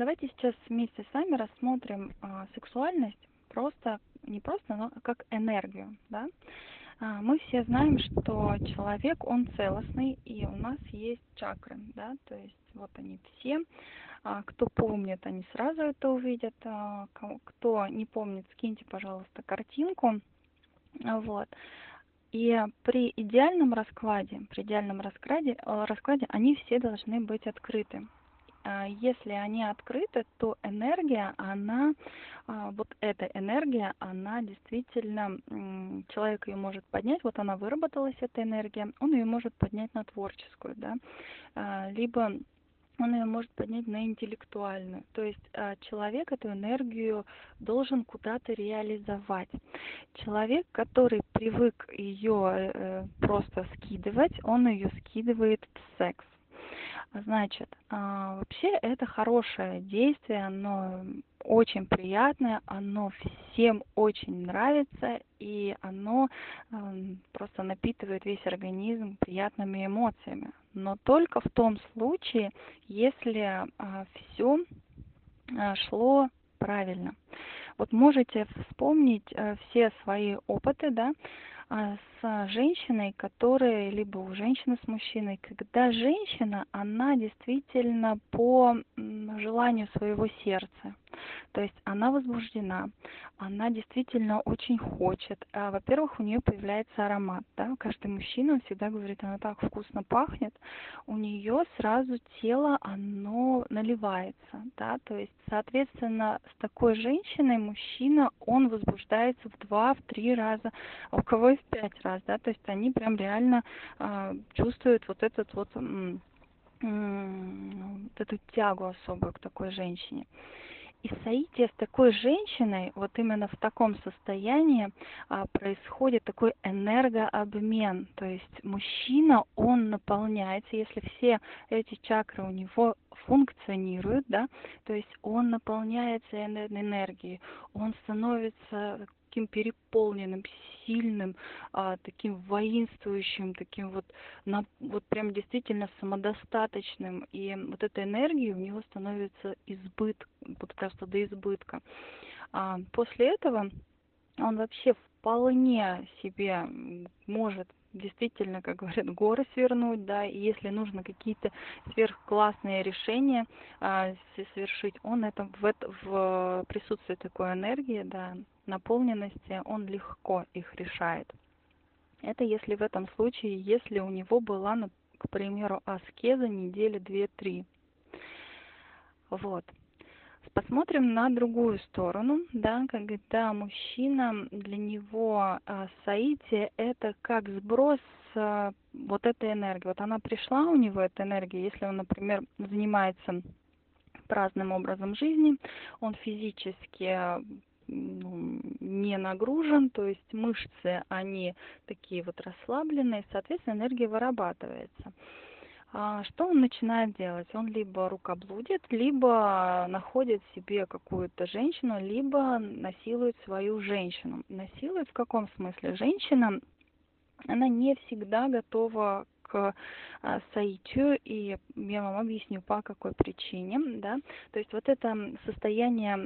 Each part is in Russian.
Давайте сейчас вместе с вами рассмотрим а, сексуальность просто, не просто, но как энергию, да. А, мы все знаем, что человек, он целостный, и у нас есть чакры, да, то есть вот они все. А, кто помнит, они сразу это увидят. А, кто не помнит, скиньте, пожалуйста, картинку. Вот. И при идеальном раскладе, при идеальном раскладе, э, раскладе они все должны быть открыты. А, если они открыты, то энергия, она, а, вот эта энергия, она действительно, человек ее может поднять, вот она выработалась, эта энергия, он ее может поднять на творческую, да, а, либо он ее может поднять на интеллектуальную. То есть человек эту энергию должен куда-то реализовать. Человек, который привык ее э, просто скидывать, он ее скидывает в секс. Значит, а, вообще это хорошее действие, оно очень приятное, оно всем очень нравится, и оно просто напитывает весь организм приятными эмоциями. Но только в том случае, если а, все а, шло правильно. Вот можете вспомнить все свои опыты, да, с женщиной, которая либо у женщины с мужчиной, когда женщина, она действительно по желанию своего сердца, то есть она возбуждена, она действительно очень хочет. А, во-первых, у нее появляется аромат. Да? Каждый мужчина, всегда говорит, она так вкусно пахнет. У нее сразу тело, оно наливается. Да? То есть, соответственно, с такой женщиной мужчина, он возбуждается в два, в три раза, а у кого и в пять раз. Да? То есть они прям реально э, чувствуют вот этот вот вот эту тягу особую к такой женщине. И соитие с такой женщиной, вот именно в таком состоянии а, происходит такой энергообмен. То есть мужчина, он наполняется, если все эти чакры у него функционируют, да, то есть он наполняется энергией, он становится таким переполненным, сильным, а, таким воинствующим, таким вот, на, вот прям действительно самодостаточным. И вот эта энергия у него становится избыток, вот просто до избытка. А после этого он вообще вполне себе может действительно, как говорят, горы свернуть, да, и если нужно какие-то сверхклассные решения а, совершить, он это в, в присутствии такой энергии, да, наполненности, он легко их решает. Это если в этом случае, если у него была, к примеру, аскеза недели 2-3. Вот. Посмотрим на другую сторону, да, когда мужчина, для него э, соитие это как сброс э, вот этой энергии. Вот она пришла у него, эта энергия, если он, например, занимается праздным образом жизни, он физически ну, не нагружен, то есть мышцы, они такие вот расслабленные, соответственно, энергия вырабатывается. А что он начинает делать? Он либо рукоблудит, либо находит себе какую-то женщину, либо насилует свою женщину. Насилует в каком смысле? Женщина, она не всегда готова к а, и я вам объясню, по какой причине, да. То есть вот это состояние,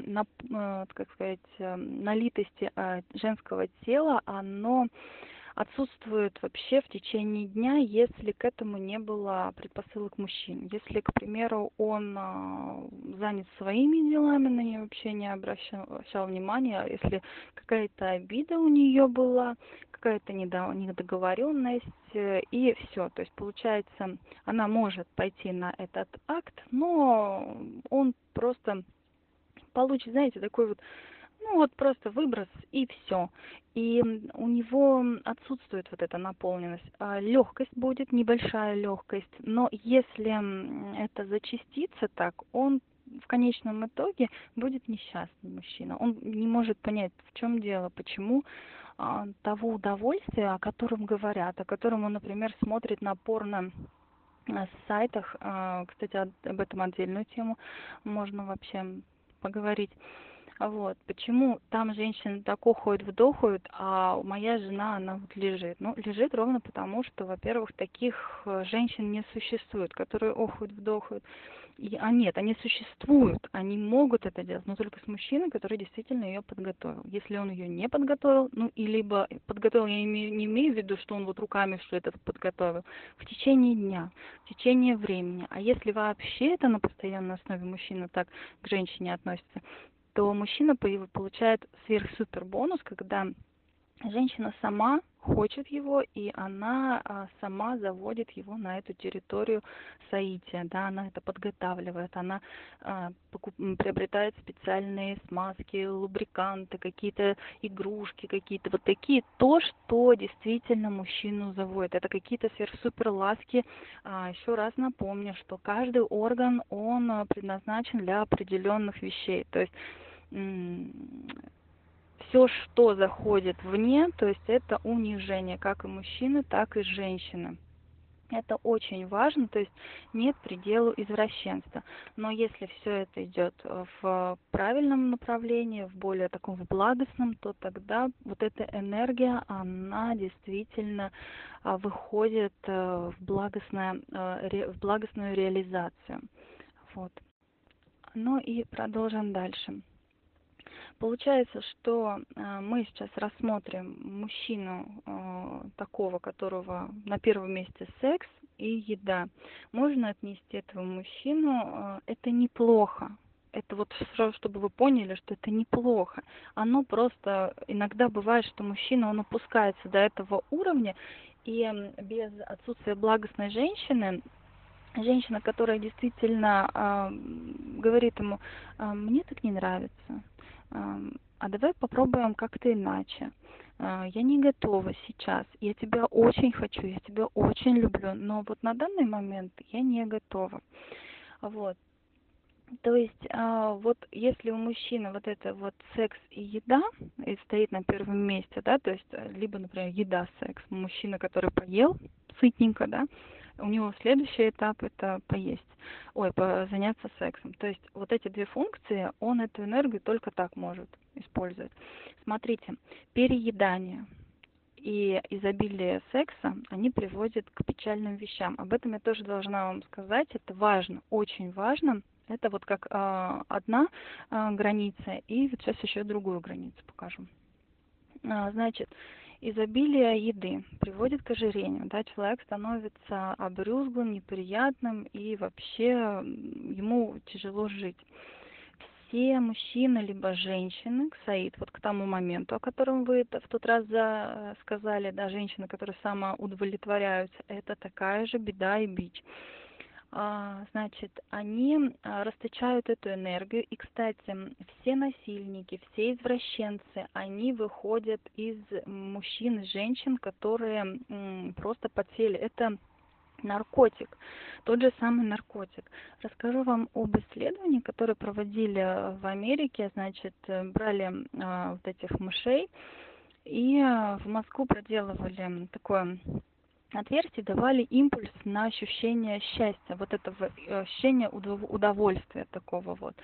э, как сказать, э, налитости а, женского тела, оно отсутствует вообще в течение дня, если к этому не было предпосылок мужчин. Если, к примеру, он а, занят своими делами, на нее вообще не обращал, обращал внимания, а если какая-то обида у нее была, какая-то недоговоренность, э, и все. То есть, получается, она может пойти на этот акт, но он просто получит, знаете, такой вот ну вот просто выброс и все. И у него отсутствует вот эта наполненность. А легкость будет, небольшая легкость, но если это зачастится так, он в конечном итоге будет несчастный мужчина. Он не может понять, в чем дело, почему а, того удовольствия, о котором говорят, о котором он, например, смотрит на порно э, сайтах, а, кстати, об этом отдельную тему можно вообще поговорить. Вот. Почему там женщины так охуют, вдохают, а моя жена, она вот лежит? Ну, лежит ровно потому, что, во-первых, таких э, женщин не существует, которые охуют, вдохают. И, а нет, они существуют, они могут это делать, но только с мужчиной, который действительно ее подготовил. Если он ее не подготовил, ну и либо подготовил, я имею, не имею в виду, что он вот руками все это подготовил, в течение дня, в течение времени. А если вообще это на постоянной основе мужчина так к женщине относится, то мужчина получает сверх-супер бонус, когда женщина сама хочет его, и она а, сама заводит его на эту территорию соития, да, она это подготавливает, она а, покуп, приобретает специальные смазки, лубриканты, какие-то игрушки, какие-то вот такие, то, что действительно мужчину заводит. Это какие-то сверхсупер ласки. А, еще раз напомню, что каждый орган, он предназначен для определенных вещей, то есть все, что заходит вне, то есть это унижение, как и мужчины, так и женщины. Это очень важно, то есть нет пределу извращенства. Но если все это идет в правильном направлении, в более таком в благостном, то тогда вот эта энергия, она действительно а, выходит э, в, благостное, э, в благостную реализацию. Вот. Ну и продолжим дальше. Получается, что э, мы сейчас рассмотрим мужчину э, такого, которого на первом месте секс и еда. Можно отнести этого мужчину, э, это неплохо. Это вот сразу, чтобы вы поняли, что это неплохо. Оно просто иногда бывает, что мужчина, он опускается до этого уровня, и без отсутствия благостной женщины женщина, которая действительно э, говорит ему, мне так не нравится, а давай попробуем как-то иначе. А, я не готова сейчас, я тебя очень хочу, я тебя очень люблю, но вот на данный момент я не готова. Вот. То есть, а, вот если у мужчины вот это вот секс и еда и стоит на первом месте, да, то есть, э, либо, например, еда, секс, мужчина, который поел сытненько, да, у него следующий этап это поесть, ой, заняться сексом. То есть вот эти две функции, он эту энергию только так может использовать. Смотрите, переедание и изобилие секса, они приводят к печальным вещам. Об этом я тоже должна вам сказать. Это важно, очень важно. Это вот как э, одна э, граница, и вот сейчас еще другую границу покажу. А, значит, изобилие еды приводит к ожирению. Да, человек становится обрюзглым, неприятным и вообще ему тяжело жить. Все мужчины либо женщины, Саид, вот к тому моменту, о котором вы в тот раз сказали, да, женщины, которые самоудовлетворяются, это такая же беда и бич. А, значит, они а, расточают эту энергию. И, кстати, все насильники, все извращенцы, они выходят из мужчин и женщин, которые просто подсели. Это наркотик, тот же самый наркотик. Расскажу вам об исследовании, которое проводили в Америке, значит, брали э, вот этих мышей и в Москву проделывали такое отверстий давали импульс на ощущение счастья, вот этого э, ощущения удовольствия такого вот.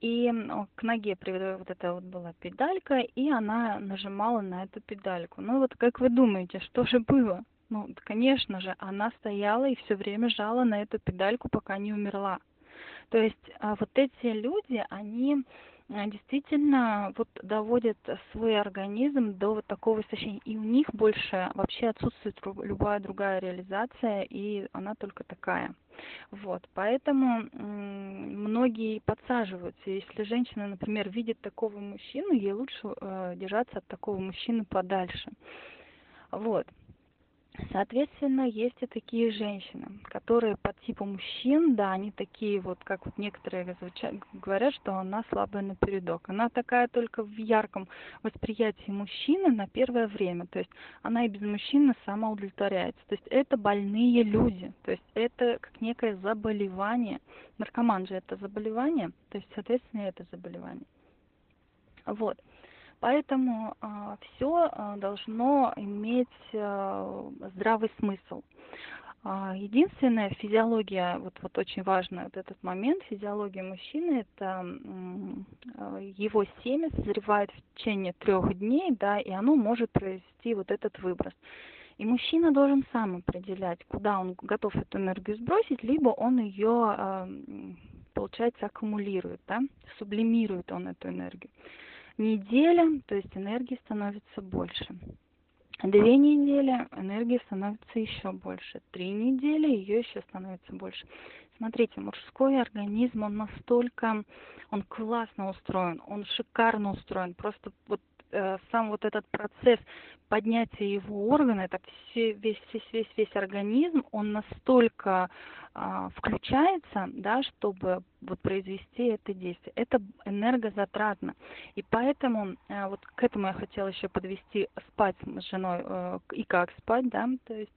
И к ноге вот эта вот была педалька, и она нажимала на эту педальку. Ну вот как вы думаете, что же было? Ну, конечно же, она стояла и все время жала на эту педальку, пока не умерла. То есть а, вот эти люди, они действительно вот доводят свой организм до вот такого состояния. И у них больше вообще отсутствует любая другая реализация, и она только такая. Вот, поэтому многие подсаживаются. Если женщина, например, видит такого мужчину, ей лучше э, держаться от такого мужчины подальше. Вот. Соответственно, есть и такие женщины, которые по типу мужчин, да, они такие вот, как вот некоторые говорят, что она слабая напередок. Она такая только в ярком восприятии мужчины на первое время. То есть она и без мужчины сама удовлетворяется. То есть это больные люди. То есть это как некое заболевание. Наркоман же это заболевание, то есть, соответственно, это заболевание. Вот. Поэтому а, все а, должно иметь а, здравый смысл. Единственная физиология, вот, вот очень важный вот этот момент, физиология мужчины, это его семя созревает в течение трех дней, да, и оно может произвести вот этот выброс. И мужчина должен сам определять, куда он готов эту энергию сбросить, либо он ее, получается, аккумулирует, да, сублимирует он эту энергию. Неделя, то есть энергии становится больше. Две недели энергии становится еще больше. Три недели ее еще становится больше. Смотрите, мужской организм, он настолько, он классно устроен, он шикарно устроен. Просто вот сам вот этот процесс поднятия его органа, это все, весь, весь, весь, весь организм, он настолько э, включается, да, чтобы вот произвести это действие. Это энергозатратно. И поэтому э, вот к этому я хотела еще подвести спать с женой э, и как спать, да, то есть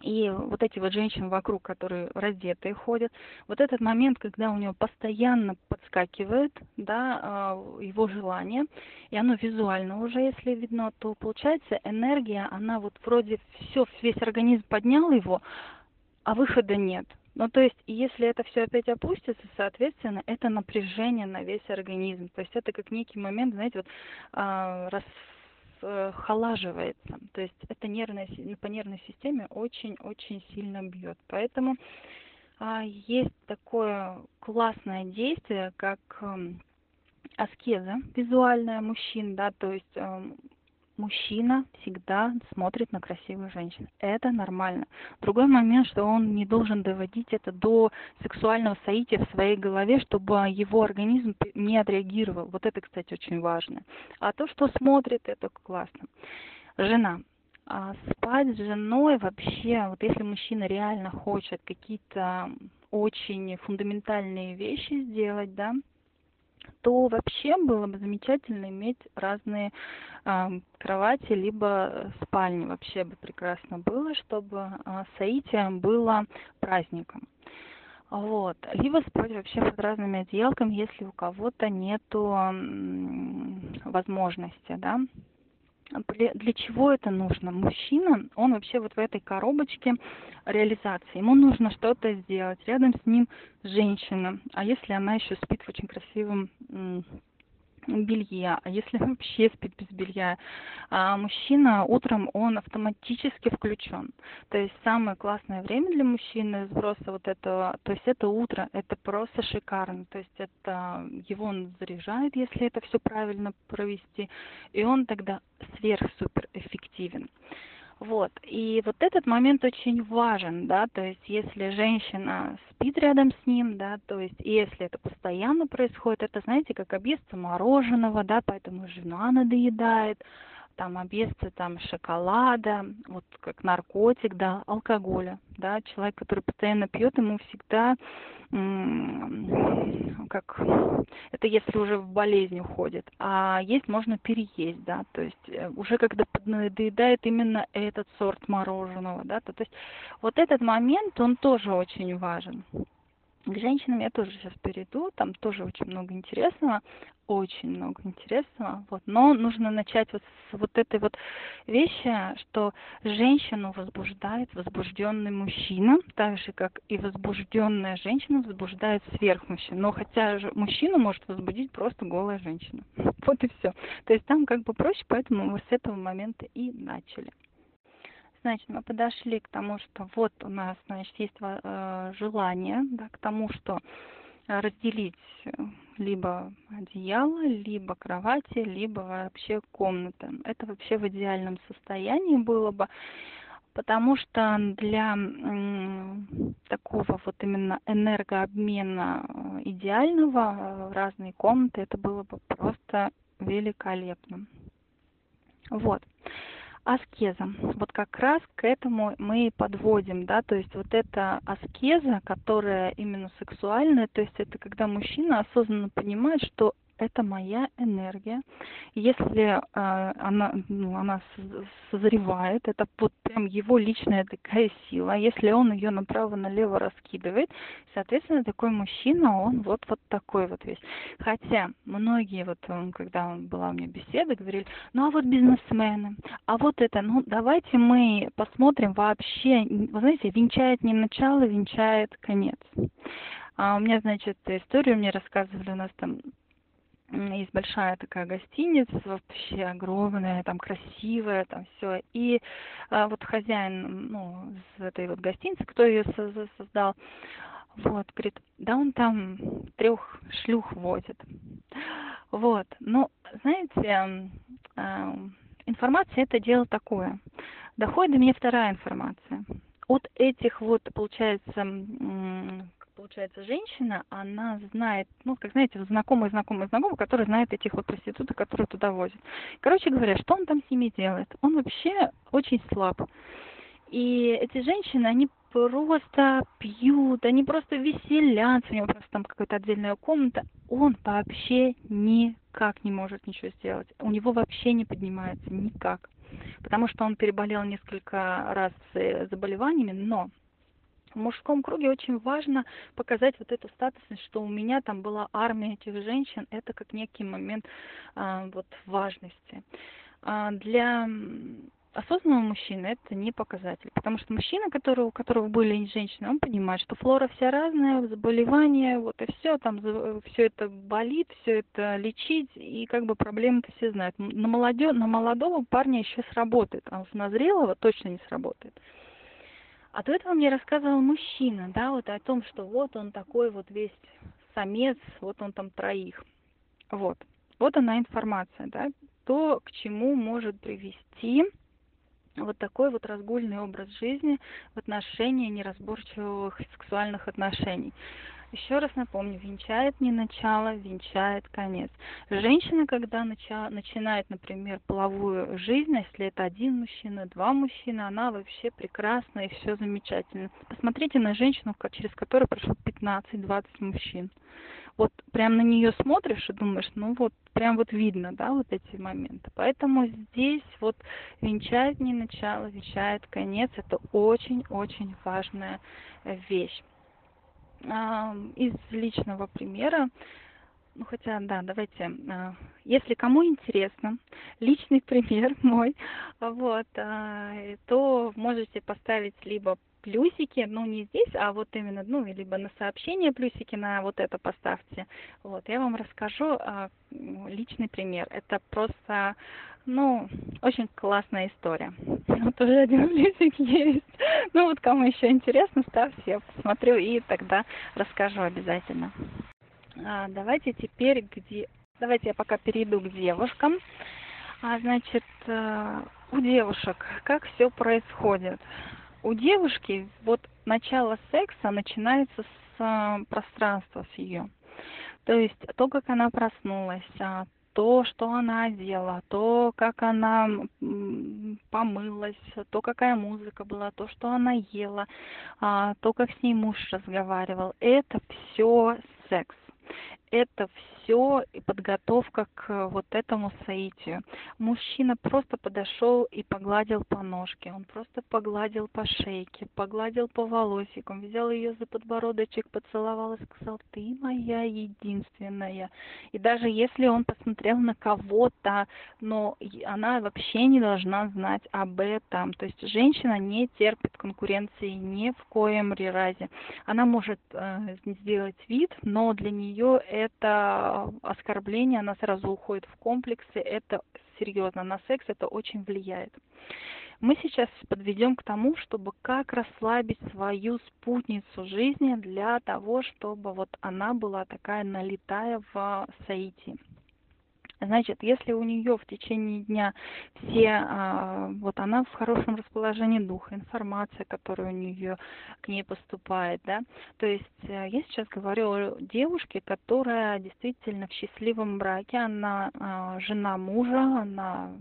и вот эти вот женщины вокруг, которые раздетые ходят, вот этот момент, когда у него постоянно подскакивает, да, а, его желание, и оно визуально уже, если видно, то получается энергия, она вот вроде все, весь организм поднял его, а выхода нет. Ну, то есть, если это все опять опустится, соответственно, это напряжение на весь организм. То есть, это как некий момент, знаете, вот а, раз холаживается. То есть это нервная, по нервной системе очень-очень сильно бьет. Поэтому а, есть такое классное действие, как э, аскеза визуальная мужчин, да, то есть э, мужчина всегда смотрит на красивую женщину. Это нормально. Другой момент, что он не должен доводить это до сексуального соития в своей голове, чтобы его организм не отреагировал. Вот это, кстати, очень важно. А то, что смотрит, это классно. Жена. А спать с женой вообще, вот если мужчина реально хочет какие-то очень фундаментальные вещи сделать, да, то вообще было бы замечательно иметь разные э, кровати, либо спальни. Вообще бы прекрасно было, чтобы э, соитие было праздником. Вот. Либо спать вообще под разными одеялками, если у кого-то нету возможности, да для чего это нужно? Мужчина, он вообще вот в этой коробочке реализации. Ему нужно что-то сделать. Рядом с ним женщина. А если она еще спит в очень красивом белье, а если вообще спит без белья, а мужчина утром он автоматически включен. То есть самое классное время для мужчины сброса вот этого, то есть это утро, это просто шикарно. То есть это его он заряжает, если это все правильно провести, и он тогда сверх-супер эффективен. Вот. И вот этот момент очень важен, да, то есть если женщина спит рядом с ним, да, то есть если это постоянно происходит, это, знаете, как объесться мороженого, да, поэтому жена надоедает, там объесться там шоколада, вот как наркотик, да, алкоголя, да, человек, который постоянно пьет, ему всегда как это если уже в болезнь уходит, а есть можно переесть, да, то есть э, уже когда надоедает именно этот сорт мороженого, да, то, то есть вот этот момент, он тоже очень важен. К женщинам я тоже сейчас перейду, там тоже очень много интересного, очень много интересного, вот, но нужно начать вот с вот этой вот вещи, что женщину возбуждает возбужденный мужчина, так же, как и возбужденная женщина возбуждает сверхмужчин, но хотя же мужчину может возбудить просто голая женщина, вот и все, то есть там как бы проще, поэтому мы с этого момента и начали. Значит, мы подошли к тому, что вот у нас, значит, есть э, желание, да, к тому, что разделить э, либо одеяло, либо кровати, либо вообще комнаты. Это вообще в идеальном состоянии было бы, потому что для такого вот именно энергообмена э, идеального разные комнаты, это было бы просто великолепно. Вот аскеза. Вот как раз к этому мы и подводим, да, то есть вот эта аскеза, которая именно сексуальная, то есть это когда мужчина осознанно понимает, что это моя энергия. Если э, она, ну, она созревает, это вот прям его личная такая сила. Если он ее направо-налево раскидывает, соответственно, такой мужчина, он вот, вот такой вот весь. Хотя многие, вот когда была у меня беседа, говорили, ну а вот бизнесмены, а вот это, ну давайте мы посмотрим вообще, вы знаете, венчает не начало, венчает конец. А у меня, значит, историю мне рассказывали, у нас там есть большая такая гостиница, вообще огромная, там красивая, там все. И а, вот хозяин, ну, с этой вот гостиницы, кто ее создал, вот, говорит, да он там трех шлюх возит. Вот, ну, знаете, э, информация это дело такое. Доходит до меня вторая информация. От этих вот, получается, получается, женщина, она знает, ну, как знаете, знакомые, знакомые, знакомые, которые знают этих вот проституток, которые туда возят. Короче говоря, что он там с ними делает? Он вообще очень слаб. И эти женщины, они просто пьют, они просто веселятся, у него просто там какая-то отдельная комната. Он вообще никак не может ничего сделать. У него вообще не поднимается никак. Потому что он переболел несколько раз заболеваниями, но в мужском круге очень важно показать вот эту статусность, что у меня там была армия этих женщин, это как некий момент а, вот важности. А, для осознанного мужчины это не показатель, потому что мужчина, который, у которого были женщины, он понимает, что флора вся разная, заболевания, вот и все, там все это болит, все это лечить, и как бы проблемы-то все знают. На, молодё, на молодого парня еще сработает, а уж на зрелого точно не сработает. А до этого мне рассказывал мужчина, да, вот о том, что вот он такой вот весь самец, вот он там троих. Вот. Вот она информация, да, то, к чему может привести вот такой вот разгульный образ жизни в отношении неразборчивых сексуальных отношений. Еще раз напомню, венчает не начало, венчает конец. Женщина, когда нача, начинает, например, половую жизнь, если это один мужчина, два мужчины, она вообще прекрасна и все замечательно. Посмотрите на женщину, через которую прошло 15-20 мужчин. Вот прям на нее смотришь и думаешь, ну вот прям вот видно, да, вот эти моменты. Поэтому здесь вот венчает не начало, венчает конец. Это очень-очень важная вещь из личного примера, ну хотя, да, давайте, а, если кому интересно, личный пример мой, вот, а, то можете поставить либо плюсики, ну не здесь, а вот именно, ну, либо на сообщение плюсики на вот это поставьте. Вот, я вам расскажу а, личный пример. Это просто, ну, очень классная история. Вот уже один плюсик есть. Ну вот кому еще интересно, ставьте, я посмотрю и тогда расскажу обязательно. А, давайте теперь где... Давайте я пока перейду к девушкам. А, значит, э, у девушек как все происходит? У девушки вот начало секса начинается с э, пространства с ее. То есть то, как она проснулась, а, то, что она одела, то, как она помылась, то, какая музыка была, то, что она ела, а, то, как с ней муж разговаривал, это все секс это все подготовка к вот этому соитию. Мужчина просто подошел и погладил по ножке, он просто погладил по шейке, погладил по волосикам, взял ее за подбородочек, поцеловал и сказал, ты моя единственная. И даже если он посмотрел на кого-то, но она вообще не должна знать об этом. То есть женщина не терпит конкуренции ни в коем разе. Она может э, сделать вид, но для нее это оскорбление, она сразу уходит в комплексы, это серьезно, на секс это очень влияет. Мы сейчас подведем к тому, чтобы как расслабить свою спутницу жизни для того, чтобы вот она была такая налетая в соитии. Значит, если у нее в течение дня все, а, вот она в хорошем расположении духа, информация, которая у нее к ней поступает, да, то есть э, я сейчас говорю о девушке, которая действительно в счастливом браке, она а, жена мужа, она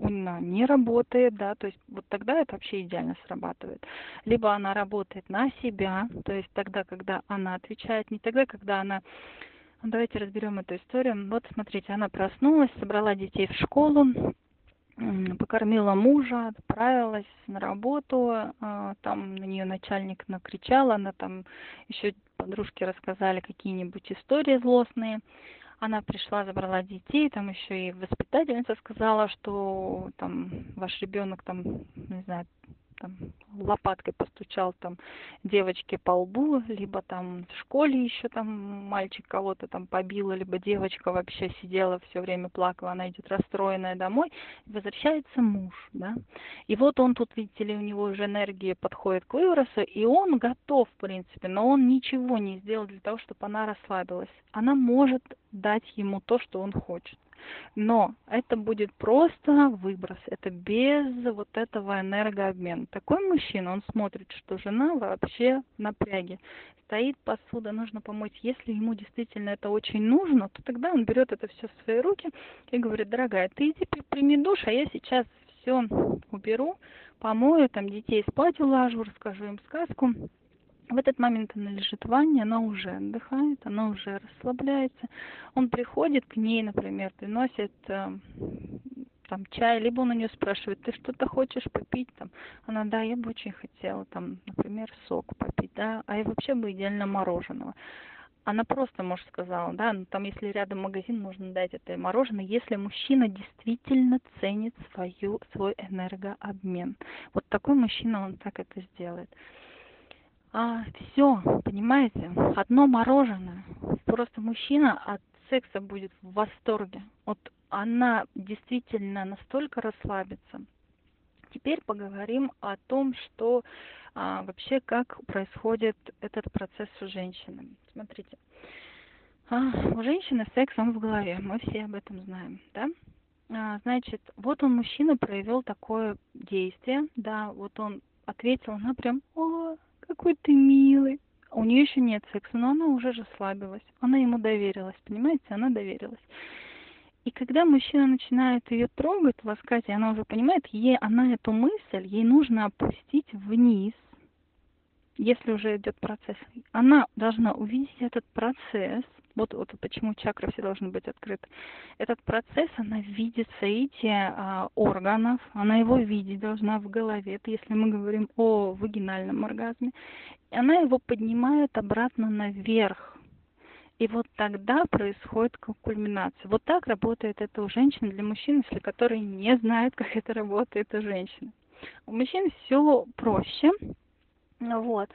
она не работает, да, то есть вот тогда это вообще идеально срабатывает. Либо она работает на себя, то есть тогда, когда она отвечает, не тогда, когда она давайте разберем эту историю. Вот смотрите, она проснулась, собрала детей в школу, покормила мужа, отправилась на работу, а, там на нее начальник накричал, она там еще подружки рассказали какие-нибудь истории злостные. Она пришла, забрала детей, там еще и воспитательница сказала, что там ваш ребенок там, не знаю, там лопаткой постучал там девочке по лбу, либо там в школе еще там мальчик кого-то там побил, либо девочка вообще сидела все время плакала, она идет расстроенная домой, возвращается муж, да, и вот он тут, видите ли, у него уже энергия подходит к выбросу, и он готов, в принципе, но он ничего не сделал для того, чтобы она расслабилась. Она может дать ему то, что он хочет. Но это будет просто выброс, это без вот этого энергообмена. Такой мужчина, он смотрит, что жена вообще в напряге. Стоит посуда, нужно помочь. Если ему действительно это очень нужно, то тогда он берет это все в свои руки и говорит, дорогая, ты иди прими душ, а я сейчас все уберу, помою, там детей спать уложу, расскажу им сказку в этот момент она лежит в ванне, она уже отдыхает, она уже расслабляется. Он приходит к ней, например, приносит э, там чай, либо он у нее спрашивает, ты что-то хочешь попить там? Она, да, я бы очень хотела там, например, сок попить, да, а я вообще бы идеально мороженого. Она просто, может, сказала, да, ну там если рядом магазин, можно дать это мороженое, если мужчина действительно ценит свою, свой энергообмен. Вот такой мужчина, он так это сделает а, все, понимаете, одно мороженое. Просто мужчина от секса будет в восторге. Вот она действительно настолько расслабится. Теперь поговорим о том, что а, вообще как происходит этот процесс у женщины. Смотрите, а, у женщины секс он в голове, мы все об этом знаем, да? А, значит, вот он мужчина проявил такое действие, да, вот он ответил, она прям, о, какой ты милый. У нее еще нет секса, но она уже расслабилась. Она ему доверилась, понимаете? Она доверилась. И когда мужчина начинает ее трогать, ласкать, и она уже понимает, ей она эту мысль, ей нужно опустить вниз, если уже идет процесс. Она должна увидеть этот процесс, вот, вот почему чакры все должны быть открыты. Этот процесс, она видит соитие а, органов, она его видеть должна в голове. Это если мы говорим о вагинальном оргазме. И она его поднимает обратно наверх. И вот тогда происходит кульминация. Вот так работает это у женщин для мужчин, если которые не знают, как это работает у женщин. У мужчин все проще. Вот.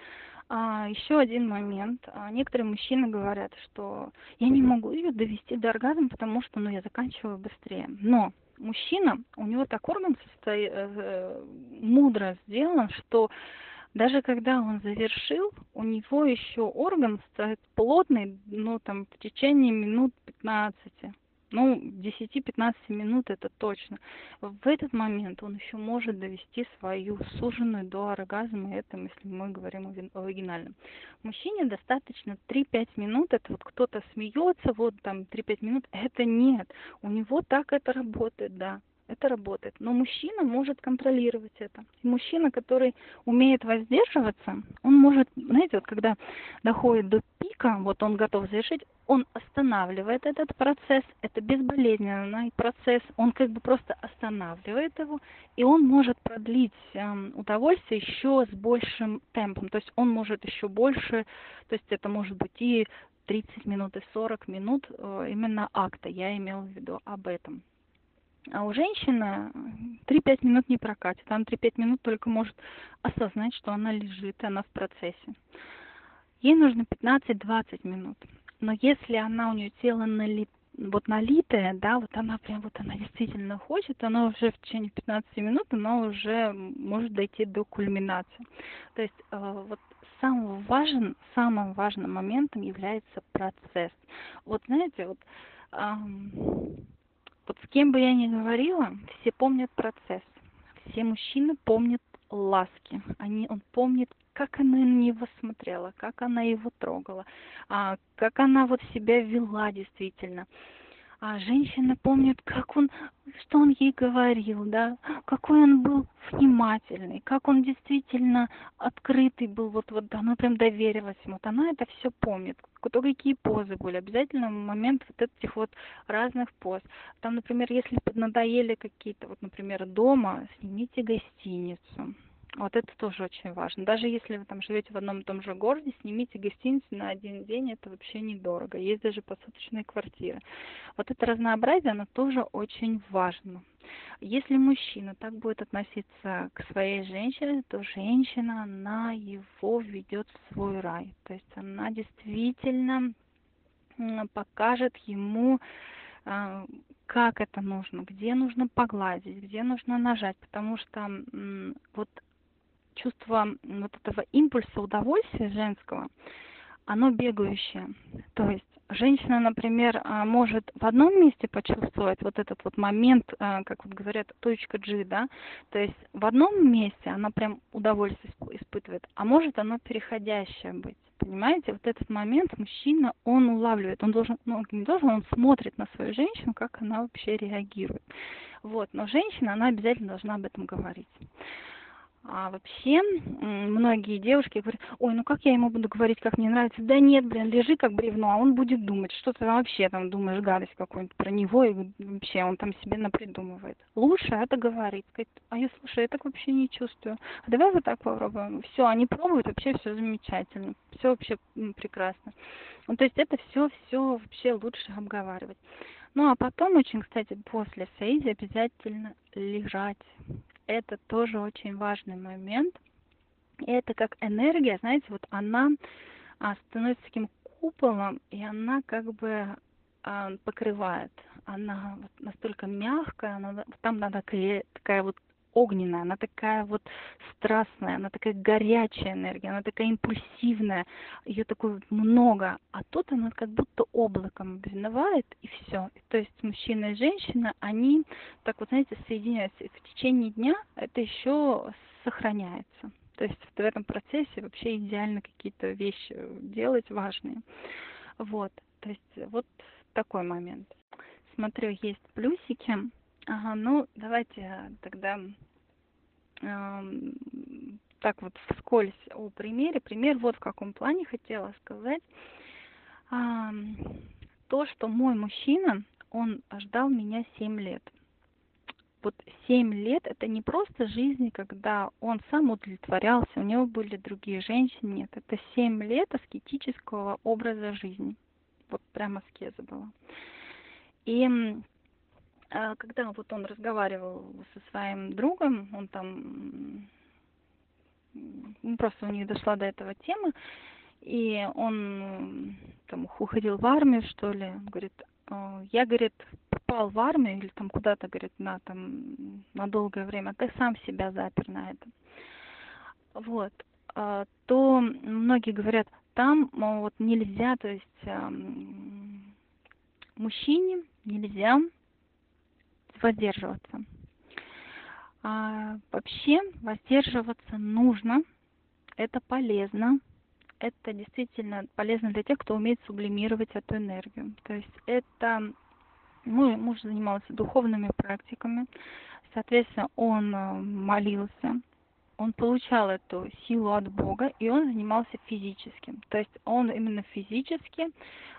А, еще один момент. А, некоторые мужчины говорят, что я не могу ее довести до оргазма, потому что ну, я заканчиваю быстрее. Но мужчина, у него так орган состоит, э, мудро сделан, что даже когда он завершил, у него еще орган стоит плотный, ну, там, в течение минут 15 ну, 10-15 минут это точно. В этот момент он еще может довести свою суженую до оргазма, это если мы говорим о вагинальном. Мужчине достаточно 3-5 минут, это вот кто-то смеется, вот там 3-5 минут, это нет. У него так это работает, да это работает. Но мужчина может контролировать это. Мужчина, который умеет воздерживаться, он может, знаете, вот когда доходит до пика, вот он готов завершить, он останавливает этот процесс, это безболезненный процесс, он как бы просто останавливает его, и он может продлить э, удовольствие еще с большим темпом, то есть он может еще больше, то есть это может быть и 30 минут, и 40 минут э, именно акта, я имела в виду об этом. А у женщины 3-5 минут не прокатит. Она 3-5 минут только может осознать, что она лежит, и она в процессе. Ей нужно 15-20 минут. Но если она, у нее тело налит, вот налитое, да, вот она прям, вот она действительно хочет, она уже в течение 15 минут, она уже может дойти до кульминации. То есть э, вот самым важным, самым важным моментом является процесс. Вот знаете, вот вот с кем бы я ни говорила, все помнят процесс. Все мужчины помнят ласки. Они, он помнит, как она на него смотрела, как она его трогала, а, как она вот себя вела действительно а женщина помнит, как он, что он ей говорил, да, какой он был внимательный, как он действительно открытый был, вот, вот она прям доверилась ему, вот она это все помнит, кто какие позы были, обязательно момент вот этих вот разных поз. Там, например, если надоели какие-то, вот, например, дома, снимите гостиницу, Вот это тоже очень важно. Даже если вы там живете в одном и том же городе, снимите гостиницу на один день, это вообще недорого. Есть даже посуточные квартиры. Вот это разнообразие, оно тоже очень важно. Если мужчина так будет относиться к своей женщине, то женщина, она его ведет в свой рай. То есть она действительно покажет ему а, как это нужно, где нужно погладить, где нужно нажать, потому что вот чувство вот этого импульса удовольствия женского, оно бегающее. То есть женщина, например, а, может в одном месте почувствовать вот этот вот момент, а, как вот говорят, точка G, да, то есть в одном месте она прям удовольствие испытывает, а может оно переходящее быть. Понимаете, вот этот момент мужчина, он улавливает, он должен, ну, не должен, он смотрит на свою женщину, как она вообще реагирует. Вот, но женщина, она обязательно должна об этом говорить. А вообще, многие девушки говорят, ой, ну как я ему буду говорить, как мне нравится? Да нет, блин, лежи как бревно, а он будет думать, что ты вообще там думаешь гадость какую-нибудь про него, и вообще он там себе напридумывает. Лучше это говорить, сказать, а я, слушай, я так вообще не чувствую. А давай вот так попробуем. Все, они пробуют, вообще все замечательно, все вообще прекрасно. Ну, то есть это все, все вообще лучше обговаривать. Ну, а потом очень, кстати, после сейзи обязательно лежать это тоже очень важный момент. Это как энергия, знаете, вот она а, становится таким куполом, и она как бы а, покрывает. Она вот настолько мягкая, она, там надо такая вот огненная, она такая вот страстная, она такая горячая энергия, она такая импульсивная, ее такое много, а тут она как будто облаком обвиновает, и все. То есть мужчина и женщина, они так вот, знаете, соединяются. И в течение дня это еще сохраняется. То есть в этом процессе вообще идеально какие-то вещи делать важные. Вот. То есть вот такой момент. Смотрю, есть плюсики. Ага, ну давайте тогда э, так вот вскользь о примере. Пример вот в каком плане хотела сказать. Э, то, что мой мужчина, он ждал меня 7 лет. Вот 7 лет это не просто жизнь, когда он сам удовлетворялся, у него были другие женщины, нет. Это 7 лет аскетического образа жизни. Вот прямо аскеза была. И когда вот он разговаривал со своим другом, он там, ну, просто у них дошла до этого тема, и он там уходил в армию, что ли, говорит, я, говорит, попал в армию или там куда-то, говорит, на там на долгое время, а ты сам себя запер на это. Вот. А, то многие говорят, там вот нельзя, то есть мужчине нельзя воздерживаться. А, вообще воздерживаться нужно, это полезно, это действительно полезно для тех, кто умеет сублимировать эту энергию. То есть это мой муж занимался духовными практиками, соответственно, он э, молился, он получал эту силу от Бога, и он занимался физическим. То есть он именно физически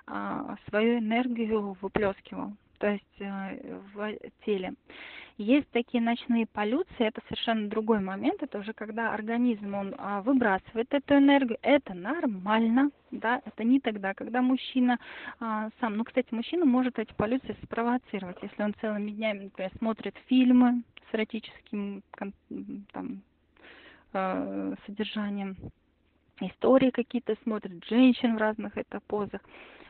а, свою энергию выплескивал то есть э, в теле. Есть такие ночные полюции, это совершенно другой момент, это уже когда организм, он а, выбрасывает эту энергию, это нормально, да, это не тогда, когда мужчина а, сам, ну, кстати, мужчина может эти полюции спровоцировать, если он целыми днями, например, смотрит фильмы с эротическим там, э, содержанием, истории какие-то смотрит, женщин в разных это позах,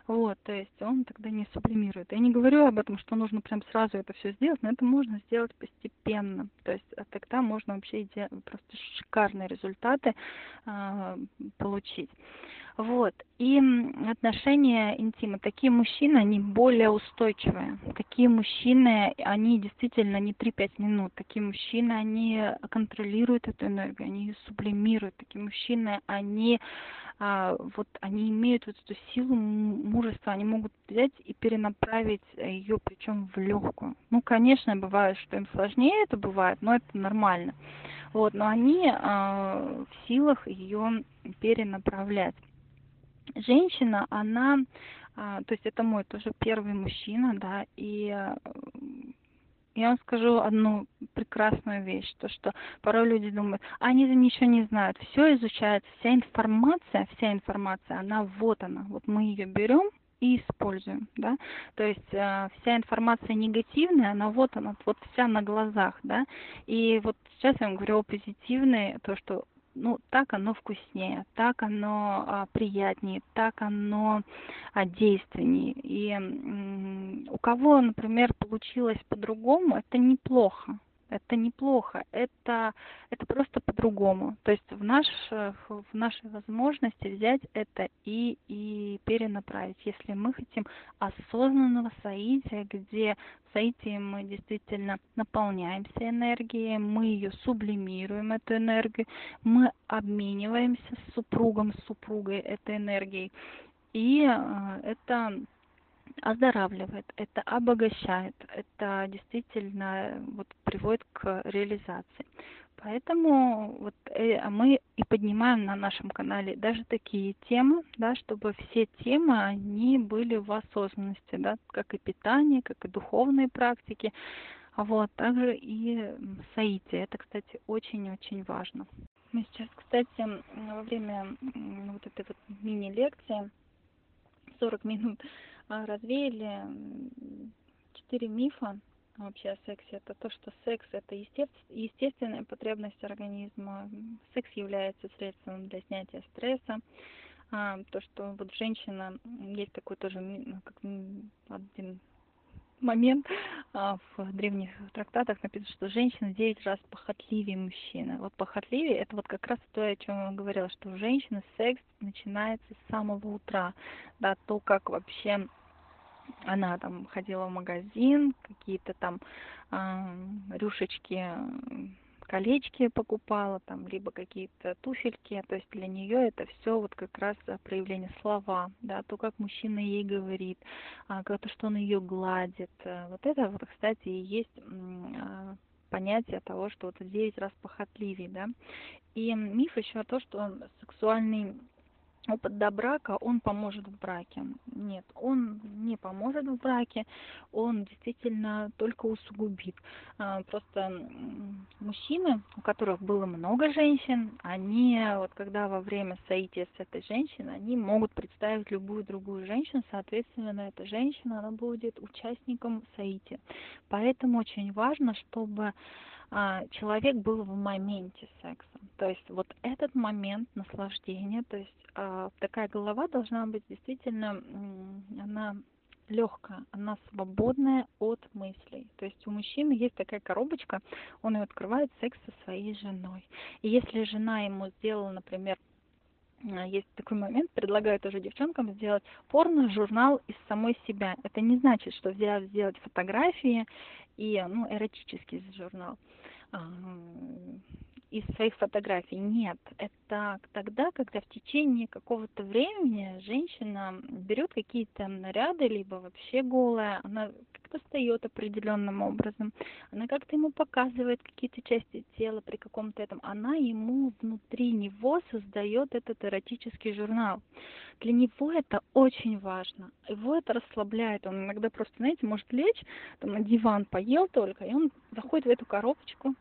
вот, то есть он тогда не сублимирует. Я не говорю об этом, что нужно прям сразу это все сделать, но это можно сделать постепенно. То есть а тогда можно вообще иде... просто шикарные результаты э, получить. Вот. И отношения интима. Такие мужчины, они более устойчивые. Такие мужчины, они действительно не 3-5 минут. Такие мужчины, они контролируют эту энергию, они ее сублимируют. Такие мужчины, они а, вот они имеют вот эту силу мужества, они могут взять и перенаправить ее, причем в легкую. Ну, конечно, бывает, что им сложнее это бывает, но это нормально. Вот, но они а, в силах ее перенаправлять. Женщина, она, а, то есть это мой тоже первый мужчина, да, и я вам скажу одну прекрасную вещь, то что порой люди думают, а они ничего не знают, все изучается, вся информация, вся информация, она вот она, вот мы ее берем и используем, да, то есть э, вся информация негативная, она вот она, вот вся на глазах, да, и вот сейчас я вам говорю о позитивной, то, что ну, так оно вкуснее, так оно а, приятнее, так оно а, действеннее. И м, у кого, например, получилось по-другому, это неплохо это неплохо, это, это просто по-другому. То есть в, наш, в нашей возможности взять это и, и перенаправить, если мы хотим осознанного соития, где в соитии мы действительно наполняемся энергией, мы ее сублимируем, эту энергию, мы обмениваемся с супругом, с супругой этой энергией. И э, это оздоравливает, это обогащает, это действительно вот приводит к реализации. Поэтому вот э, мы и поднимаем на нашем канале даже такие темы, да, чтобы все темы, они были в осознанности, да, как и питание, как и духовные практики, а вот также и соитие. Это, кстати, очень-очень важно. Мы сейчас, кстати, во время вот этой вот мини-лекции 40 минут развеяли четыре мифа вообще о сексе. Это то, что секс это естественная потребность организма. Секс является средством для снятия стресса. А, то, что вот женщина, есть такой тоже ну, один момент а, в древних трактатах написано, что женщина 9 раз похотливее мужчины. Вот похотливее это вот как раз то, о чем я говорила, что у женщины секс начинается с самого утра, да, то, как вообще она там ходила в магазин, какие-то там э, рюшечки колечки покупала, там, либо какие-то туфельки, то есть для нее это все вот как раз проявление слова, да, то, как мужчина ей говорит, а, то, что он ее гладит, э, вот это вот, кстати, и есть а, понятие того, что вот 9 раз похотливее, да, и миф еще то, что сексуальный опыт до брака, он поможет в браке. Нет, он не поможет в браке, он действительно только усугубит. А, просто мужчины, у которых было много женщин, они вот когда во время соития с этой женщиной, они могут представить любую другую женщину, соответственно, эта женщина, она будет участником соития. Поэтому очень важно, чтобы человек был в моменте секса. То есть вот этот момент наслаждения, то есть а, такая голова должна быть действительно, она легкая, она свободная от мыслей. То есть у мужчины есть такая коробочка, он ее открывает секс со своей женой. И если жена ему сделала, например, а, есть такой момент, предлагаю тоже девчонкам сделать порно-журнал из самой себя. Это не значит, что взять, сделать фотографии и ну, эротический журнал Um, из своих фотографий. Нет, это тогда, когда в течение какого-то времени женщина берет какие-то наряды, либо вообще голая, она как-то встает определенным образом, она как-то ему показывает какие-то части тела при каком-то этом, она ему внутри него создает этот эротический журнал. Для него это очень важно, его это расслабляет, он иногда просто, знаете, может лечь, там на диван поел только, и он заходит в эту коробочку,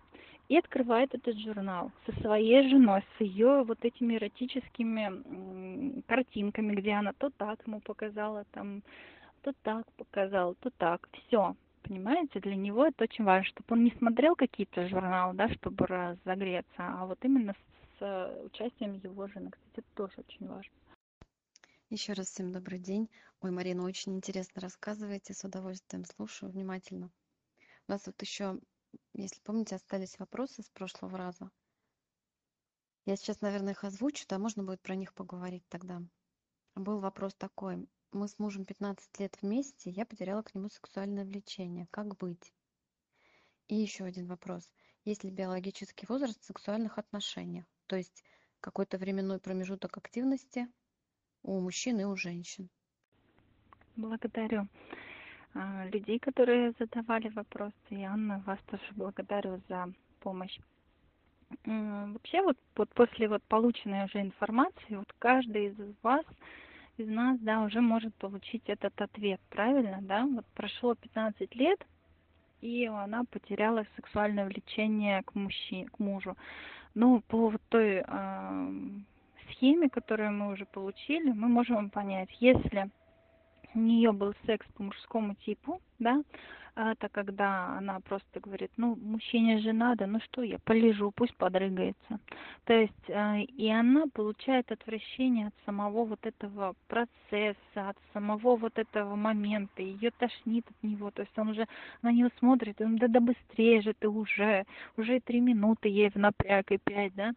и открывает этот журнал со своей женой, с ее вот этими эротическими картинками, где она то так ему показала, там, то так показала, то так. Все. Понимаете, для него это очень важно, чтобы он не смотрел какие-то журналы, да, чтобы разогреться, а вот именно с участием его жены. Кстати, это тоже очень важно. Еще раз всем добрый день. Ой, Марина, очень интересно рассказываете, с удовольствием слушаю внимательно. У нас вот еще если помните, остались вопросы с прошлого раза. Я сейчас, наверное, их озвучу, да, можно будет про них поговорить тогда. Был вопрос такой. Мы с мужем 15 лет вместе, я потеряла к нему сексуальное влечение. Как быть? И еще один вопрос. Есть ли биологический возраст в сексуальных отношениях? То есть какой-то временной промежуток активности у мужчин и у женщин? Благодарю. А, людей, которые задавали вопросы. Я вас тоже благодарю за помощь. Вообще вот, вот после вот полученной уже информации, вот каждый из вас, из нас, да, уже может получить этот ответ, правильно, да? Вот прошло 15 лет, и она потеряла сексуальное влечение к мужчине, к мужу. Ну, по вот той э, схеме, которую мы уже получили, мы можем понять, если у нее был секс по мужскому типу, да, это когда она просто говорит, ну, мужчине же надо, ну что я, полежу, пусть подрыгается. То есть, э, и она получает отвращение от самого вот этого процесса, от самого вот этого момента, ее тошнит от него, то есть он уже на нее смотрит, он, да, да быстрее же ты уже, уже три минуты ей в напряг и пять, да,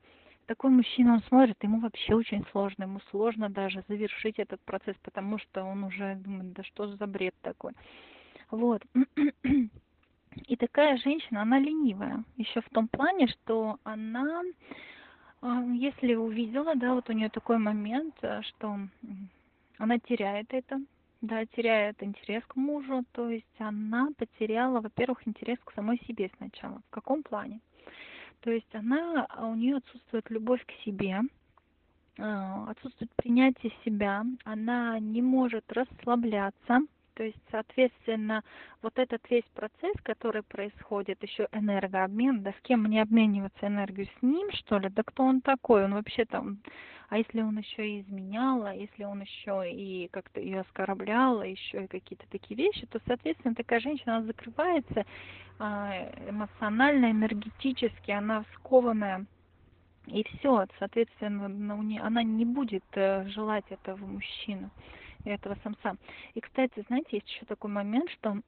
такой мужчина, он смотрит, ему вообще очень сложно, ему сложно даже завершить этот процесс, потому что он уже думает, да что за бред такой. Вот. И такая женщина, она ленивая. Еще в том плане, что она, а, если увидела, да, вот у нее такой момент, э, что она теряет это, да, теряет интерес к мужу, то есть она потеряла, во-первых, интерес к самой себе сначала. В каком плане? То есть она, а, у нее отсутствует любовь к себе, а, отсутствует принятие себя, она не может расслабляться, то есть, соответственно, вот этот весь процесс, который происходит, еще энергообмен, да с кем мне обмениваться энергию, с ним, что ли? Да кто он такой? Он вообще там... А если он еще и изменял, а если он еще и как-то ее оскорблял, а еще и какие-то такие вещи, то, соответственно, такая женщина, она закрывается а, эмоционально, энергетически, она скованная. И все, соответственно, она не будет э, желать этого мужчину этого самца. И, кстати, знаете, есть еще такой момент, что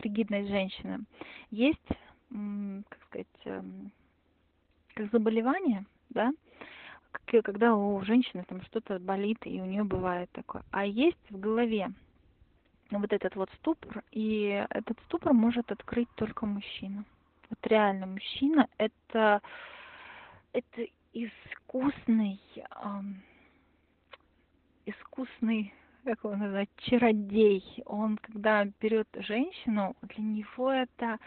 фригидность женщины есть, как сказать, эм, как заболевание, да, когда у женщины там что-то болит, и у нее бывает такое. А есть в голове вот этот вот ступор, и этот ступор может открыть только мужчина. Вот реально мужчина это, это искусный, искусный, как его назвать, чародей. Он, когда берет женщину, для него это,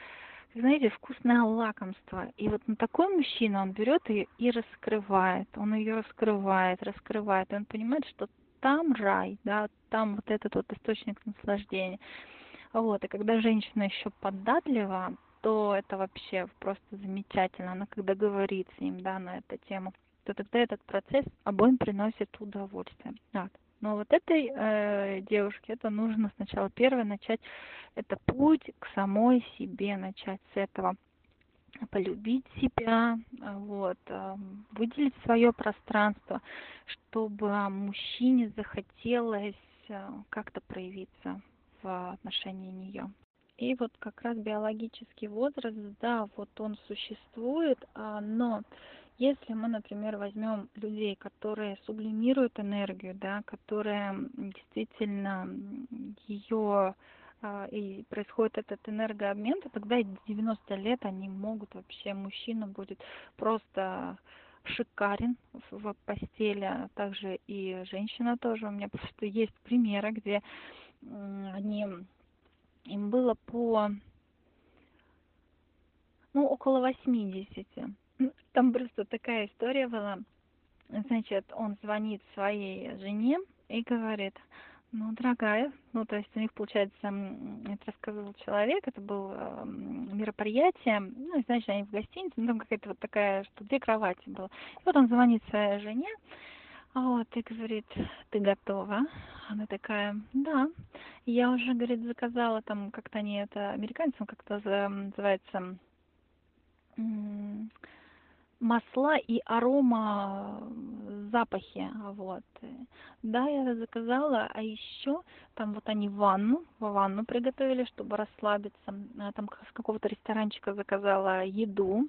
знаете, вкусное лакомство. И вот на такой мужчина он берет ее и раскрывает. Он ее раскрывает, раскрывает. И он понимает, что там рай, да, там вот этот вот источник наслаждения. Вот, и когда женщина еще податлива, то это вообще просто замечательно. Она когда говорит с ним, да, на эту тему, то тогда этот процесс обоим приносит удовольствие. Да. Но вот этой э, девушке это нужно сначала первое начать, это путь к самой себе, начать с этого полюбить себя, вот, э, выделить свое пространство, чтобы мужчине захотелось э, как-то проявиться в отношении нее. И вот как раз биологический возраст, да, вот он существует, а, но если мы, например, возьмем людей, которые сублимируют энергию, да, которые действительно ее а, и происходит этот энергообмен, то тогда и 90 лет они могут вообще, мужчина будет просто шикарен в постели, а также и женщина тоже. У меня просто есть примеры, где они, им было по, ну, около 80 там просто такая история была. Значит, он звонит своей жене и говорит, ну, дорогая, ну, то есть у них, получается, это рассказывал человек, это было мероприятие, ну, значит, они в гостинице, ну, там какая-то вот такая, что две кровати было. И вот он звонит своей жене, вот, и говорит, ты готова? Она такая, да. Я уже, говорит, заказала там, как-то они это, американцам как-то называется, масла и арома запахи вот. Да я заказала а еще там вот они ванну ванну приготовили чтобы расслабиться. А там с какого-то ресторанчика заказала еду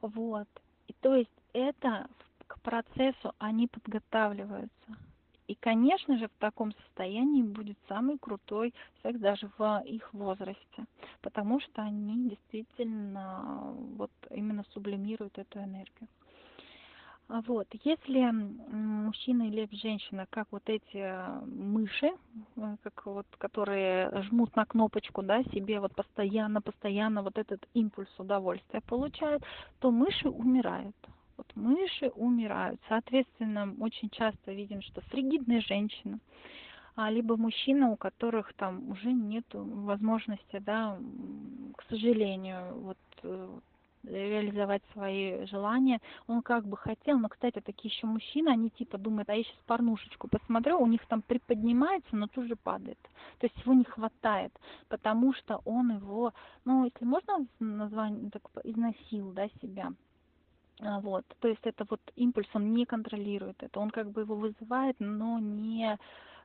вот. И то есть это к процессу они подготавливаются и, конечно же, в таком состоянии будет самый крутой секс даже в их возрасте, потому что они действительно вот именно сублимируют эту энергию. А вот, если мужчина или женщина, как вот эти мыши, э, как вот, которые жмут на кнопочку, да, себе вот постоянно, постоянно вот этот импульс удовольствия получают, то мыши умирают вот мыши умирают. Соответственно, очень часто видим, что фригидная женщина, а, либо мужчины, у которых там уже нет возможности, да, к сожалению, вот э, реализовать свои желания. Он как бы хотел, но, кстати, такие еще мужчины, они типа думают, а я сейчас порнушечку посмотрю, у них там приподнимается, но тут же падает. То есть его не хватает, потому что он его, ну, если можно название, так, износил, да, себя. А, вот, то есть это вот импульс, он не контролирует это, он как бы его вызывает, но не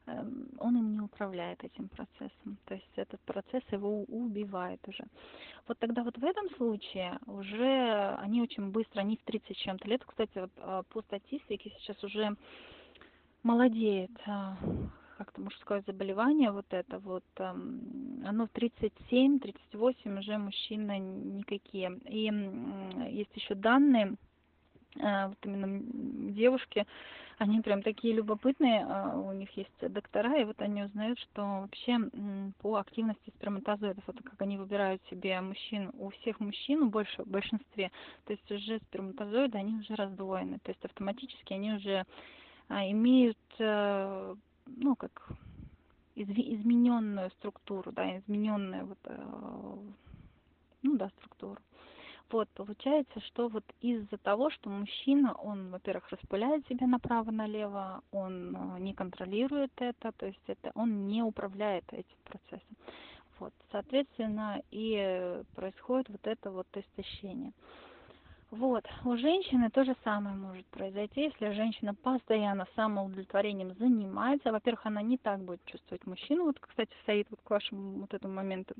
Эм, он им не управляет этим процессом. То есть этот процесс его убивает уже. Вот тогда вот в этом случае уже они очень быстро, они в 30 с чем-то лет, кстати, вот а, по статистике сейчас уже молодеет а, как-то мужское заболевание вот это вот, эм, оно в 37-38 уже мужчины никакие. И есть еще данные, вот именно девушки, они прям такие любопытные, а, у них есть доктора, и вот они узнают, что вообще по активности сперматозоидов, вот как они выбирают себе мужчин, у всех мужчин, больше, в большинстве, то есть уже сперматозоиды, они уже раздвоены, то есть автоматически они уже а, имеют, э, ну, как измененную структуру, да, измененную вот, э, ну да, структуру. Вот, получается, что вот из-за того, что мужчина, он, во-первых, распыляет себя направо-налево, он э, не контролирует это, то есть это он не управляет этим процессом. Вот, соответственно, и происходит вот это вот истощение. Вот, у женщины то же самое может произойти, если женщина постоянно самоудовлетворением занимается. Во-первых, она не так будет чувствовать мужчину. Вот, кстати, стоит вот к вашему вот этому моменту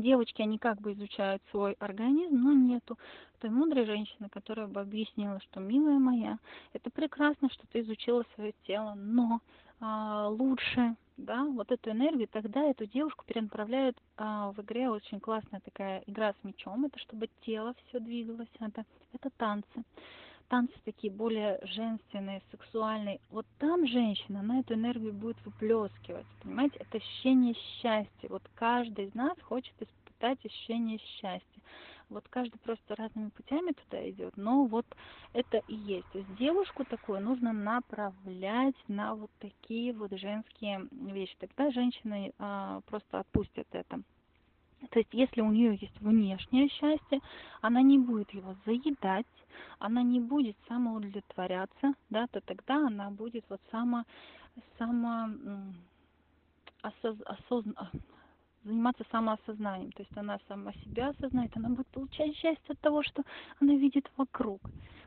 девочки, они как бы изучают свой организм, но нету той мудрой женщины, которая бы объяснила, что, милая моя, это прекрасно, что ты изучила свое тело, но а, лучше, да, вот эту энергию, тогда эту девушку перенаправляют а, в игре очень классная такая игра с мячом, это чтобы тело все двигалось, это, это танцы танцы такие более женственные, сексуальные. Вот там женщина, на эту энергию будет выплескивать. Понимаете, это ощущение счастья. Вот каждый из нас хочет испытать ощущение счастья. Вот каждый просто разными путями туда идет, но вот это и есть. То есть девушку такую нужно направлять на вот такие вот женские вещи. Тогда женщины а, просто отпустят это. То есть, если у нее есть внешнее счастье, она не будет его заедать, она не будет самоудовлетворяться, да, то тогда она будет вот само, само осоз, осозн, заниматься самоосознанием. То есть она сама себя осознает, она будет получать счастье от того, что она видит вокруг.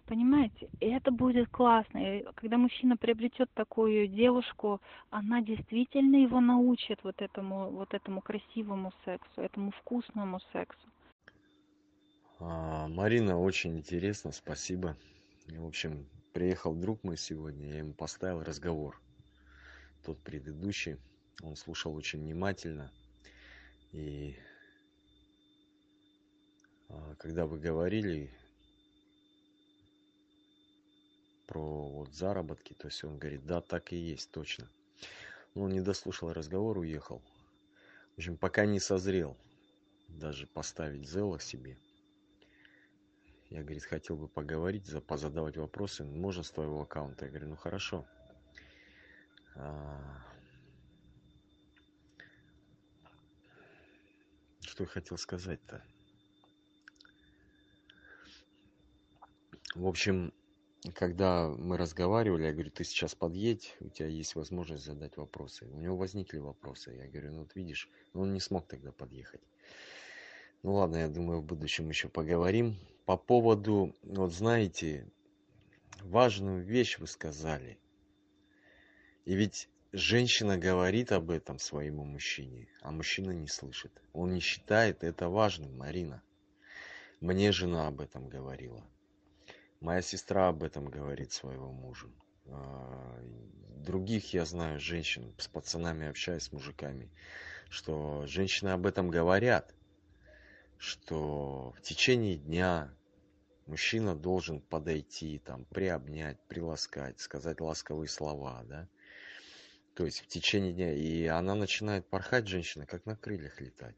Понимаете? И это будет классно. И когда мужчина приобретет такую девушку, она действительно его научит вот этому, вот этому красивому сексу, этому вкусному сексу. А, Марина, очень интересно, спасибо. В общем, приехал друг мой сегодня, я ему поставил разговор. Тот предыдущий, он слушал очень внимательно. И а, когда вы говорили про вот заработки, то есть он говорит, да, так и есть, точно. Но он не дослушал разговор, уехал. В общем, пока не созрел даже поставить зело себе. Я, говорит, хотел бы поговорить, позадавать вопросы. Можно с твоего аккаунта? Я говорю, ну хорошо. Что я хотел сказать-то? В общем, когда мы разговаривали, я говорю, ты сейчас подъедь, у тебя есть возможность задать вопросы. У него возникли вопросы. Я говорю, ну вот видишь, он не смог тогда подъехать. Ну ладно, я думаю, в будущем еще поговорим. По поводу, вот знаете, важную вещь вы сказали. И ведь женщина говорит об этом своему мужчине, а мужчина не слышит. Он не считает это важным, Марина. Мне жена об этом говорила. Моя сестра об этом говорит своего мужу. А, других я знаю женщин, с пацанами общаюсь, с мужиками, что женщины об этом говорят, что в течение дня мужчина должен подойти, там, приобнять, приласкать, сказать ласковые слова, да, то есть в течение дня. И она начинает порхать, женщина, как на крыльях летать.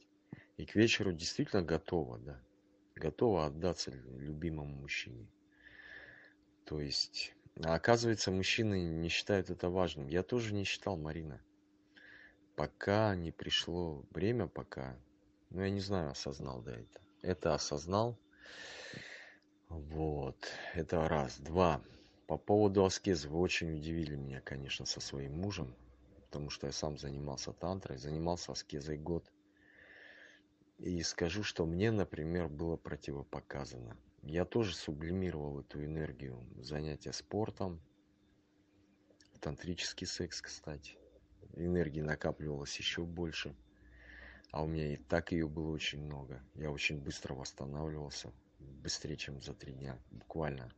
И к вечеру действительно готова, да. Готова отдаться любимому мужчине. То есть, а оказывается, мужчины не считают это важным. Я тоже не считал, Марина. пока не пришло время, пока, ну, я не знаю, осознал да это. Это осознал. Вот, это раз. Два. По поводу аскезы вы очень удивили меня, конечно, со своим мужем, потому что я сам занимался тантрой, занимался аскезой год. И скажу, что мне, например, было противопоказано. Я тоже сублимировал эту энергию занятия спортом, тантрический секс, кстати энергии накапливалось еще больше. А у меня и так ее было очень много. Я очень быстро восстанавливался. Быстрее, чем за три дня. Буквально.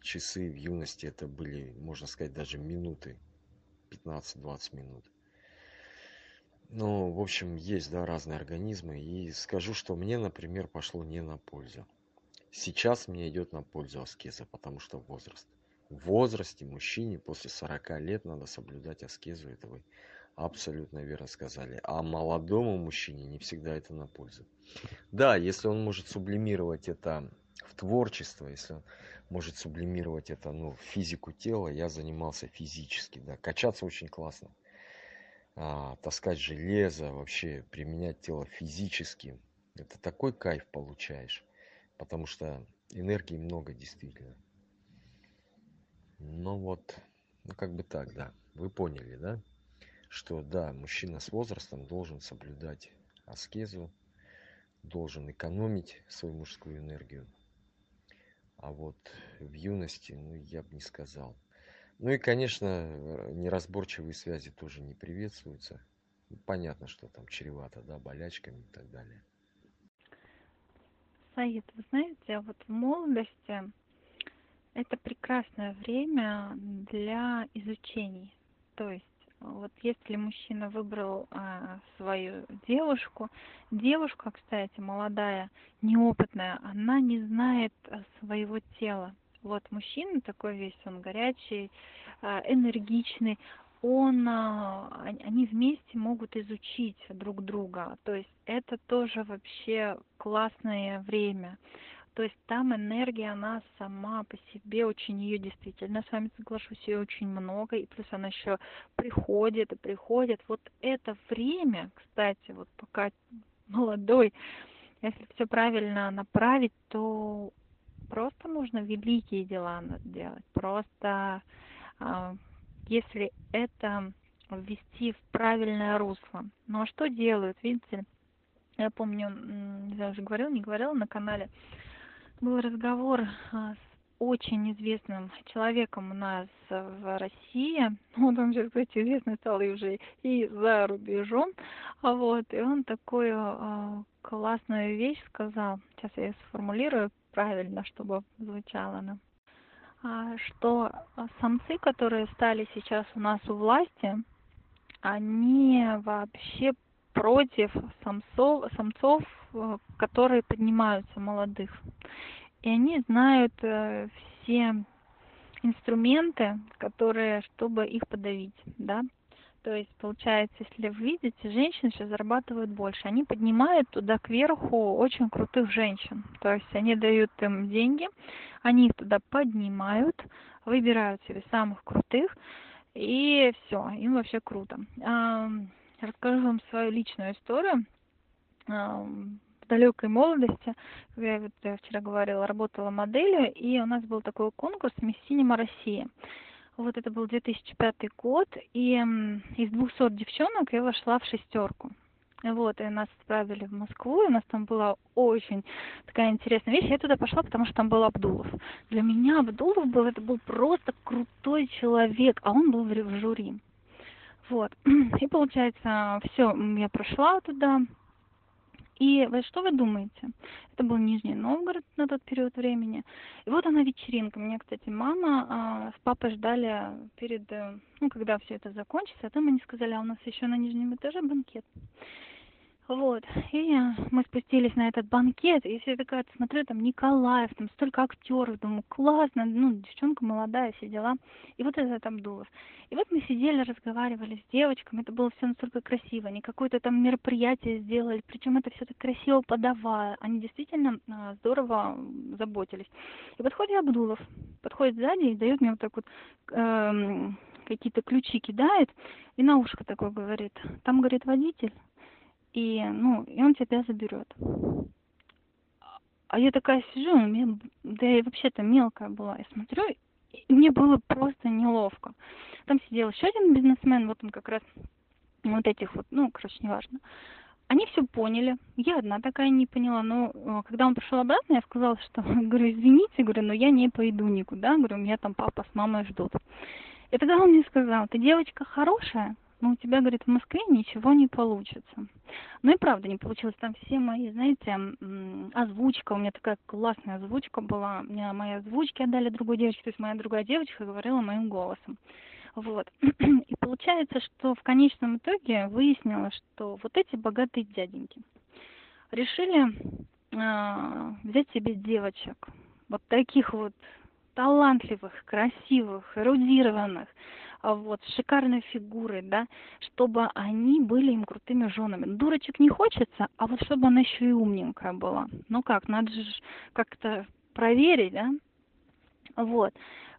Часы в юности это были, можно сказать, даже минуты. 15-20 минут. Ну, в общем, есть, да, разные организмы. И скажу, что мне, например, пошло не на пользу. Сейчас мне идет на пользу аскеза, потому что возраст в возрасте мужчине после 40 лет надо соблюдать аскезу, это вы абсолютно верно сказали. А молодому мужчине не всегда это на пользу. Да, если он может сублимировать это в творчество, если он может сублимировать это ну, физику тела, я занимался физически, да, качаться очень классно. А, таскать железо, вообще применять тело физически, это такой кайф получаешь, потому что энергии много действительно. Ну вот, ну как бы так, да. Вы поняли, да? Что да, мужчина с возрастом должен соблюдать аскезу, должен экономить свою мужскую энергию. А вот в юности, ну, я бы не сказал. Ну и, конечно, неразборчивые связи тоже не приветствуются. Понятно, что там чревато, да, болячками и так далее. Саид, вы знаете, вот в молодости это прекрасное время для изучений. То есть вот если мужчина выбрал а, свою девушку, девушка, кстати, молодая, неопытная, она не знает а, своего тела. Вот мужчина такой весь, он горячий, а, энергичный, он, они вместе могут изучить друг друга. То есть это тоже вообще классное время. То есть там энергия, она сама по себе, очень ее действительно, с вами соглашусь, ее очень много, и плюс она еще приходит и приходит. Вот это время, кстати, вот пока молодой, если все правильно направить, то просто нужно великие дела делать. Просто а, если это ввести в правильное русло. Ну а что делают, видите? Я помню, знаю, уже говорил, не говорила на канале, был разговор а, с очень известным человеком у нас в России. Вот он сейчас, кстати, известный стал и уже и за рубежом. А вот, и он такую э, классную вещь сказал. Сейчас я сформулирую правильно, чтобы звучало она. А, что самцы, которые стали сейчас у нас у власти, они вообще против самцов, самцов, которые поднимаются молодых. И они знают э, все инструменты, которые, чтобы их подавить, да. То есть, получается, если вы видите, женщины сейчас зарабатывают больше. Они поднимают туда кверху очень крутых женщин. То есть они дают им деньги, они их туда поднимают, выбирают себе самых крутых, и все, им вообще круто расскажу вам свою личную историю далекой молодости, я, вот, я вчера говорила, работала моделью, и у нас был такой конкурс «Мисс Синема России». Вот это был 2005 год, и из 200 девчонок я вошла в шестерку. Вот, и нас отправили в Москву, и у нас там была очень такая интересная вещь. Я туда пошла, потому что там был Абдулов. Для меня Абдулов был, это был просто крутой человек, а он был в жюри. Вот. И получается, все, я прошла туда. И что вы думаете? Это был Нижний Новгород на тот период времени. И вот она вечеринка. Меня, кстати, мама а, с папой ждали перед, э, ну, когда все это закончится. А там они сказали, а у нас еще на нижнем этаже банкет. Вот. И мы спустились на этот банкет, и все такая, смотрю, там Николаев, там столько актеров, думаю, классно, ну, девчонка молодая, все дела. И вот это там Дулов. И вот мы сидели, разговаривали с девочками, это было все настолько красиво, они какое-то там мероприятие сделали, причем это все так красиво подавая, они действительно а, здорово заботились. И подходит Абдулов, подходит сзади и дает мне вот так вот, эм, какие-то ключи кидает и на ушко такой говорит, там, говорит, водитель, и, ну, и он тебя заберет. А я такая сижу, у меня, да я вообще-то мелкая была, я смотрю, и мне было просто неловко. Там сидел еще один бизнесмен, вот он как раз вот этих вот, ну, короче, неважно. Они все поняли, я одна такая не поняла, но э, когда он пришел обратно, я сказала, что, говорю, извините, говорю, но я не пойду никуда, говорю, меня там папа с мамой ждут. И тогда он мне сказал, ты девочка хорошая, но у тебя, говорит, в Москве ничего не получится. Ну и правда не получилось. Там все мои, знаете, озвучка, у меня такая классная озвучка была. Мне мои озвучки отдали другой девочке, то есть моя другая девочка говорила моим голосом. Вот. И получается, что в конечном итоге выяснилось, что вот эти богатые дяденьки решили э, взять себе девочек, вот таких вот талантливых, красивых, эрудированных, вот, с шикарной фигурой, да, чтобы они были им крутыми женами. Дурочек не хочется, а вот чтобы она еще и умненькая была. Ну как, надо же как-то проверить, да? Вот.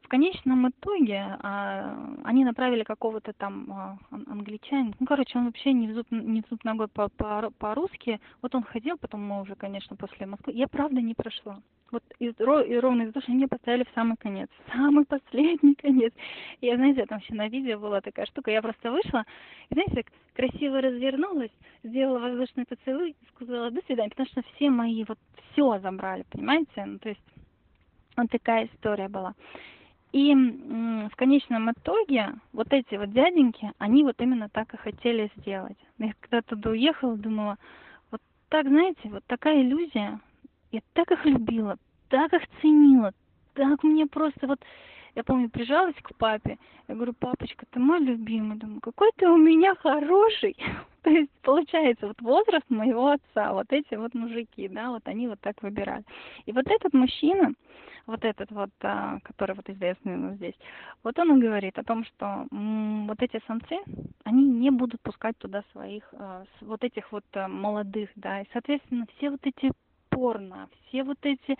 В конечном итоге а, они направили какого-то там а, англичанина. Ну, короче, он вообще не в зуб, не в зуб ногой по, по, по-русски. Вот он ходил, потом мы уже, конечно, после Москвы. Я правда не прошла. Вот и, и ровно того, что они поставили в самый конец. Самый последний конец. И я, знаете, там еще на видео была такая штука. Я просто вышла, и, знаете, так красиво развернулась, сделала воздушный поцелуй сказала «до свидания», потому что все мои вот все забрали, понимаете? Ну, то есть вот такая история была. И в конечном итоге вот эти вот дяденьки, они вот именно так и хотели сделать. Я когда туда уехала, думала, вот так, знаете, вот такая иллюзия. Я так их любила, так их ценила, так мне просто вот я помню, прижалась к папе, я говорю, папочка, ты мой любимый. Думаю, какой ты у меня хороший. То есть, получается, вот возраст моего отца, вот эти вот мужики, да, вот они вот так выбирали. И вот этот мужчина, вот этот вот, а, который вот известный у нас здесь, вот он и говорит о том, что вот эти самцы, они не будут пускать туда своих, а, вот этих вот а, молодых, да, и, соответственно, все вот эти порно, все вот эти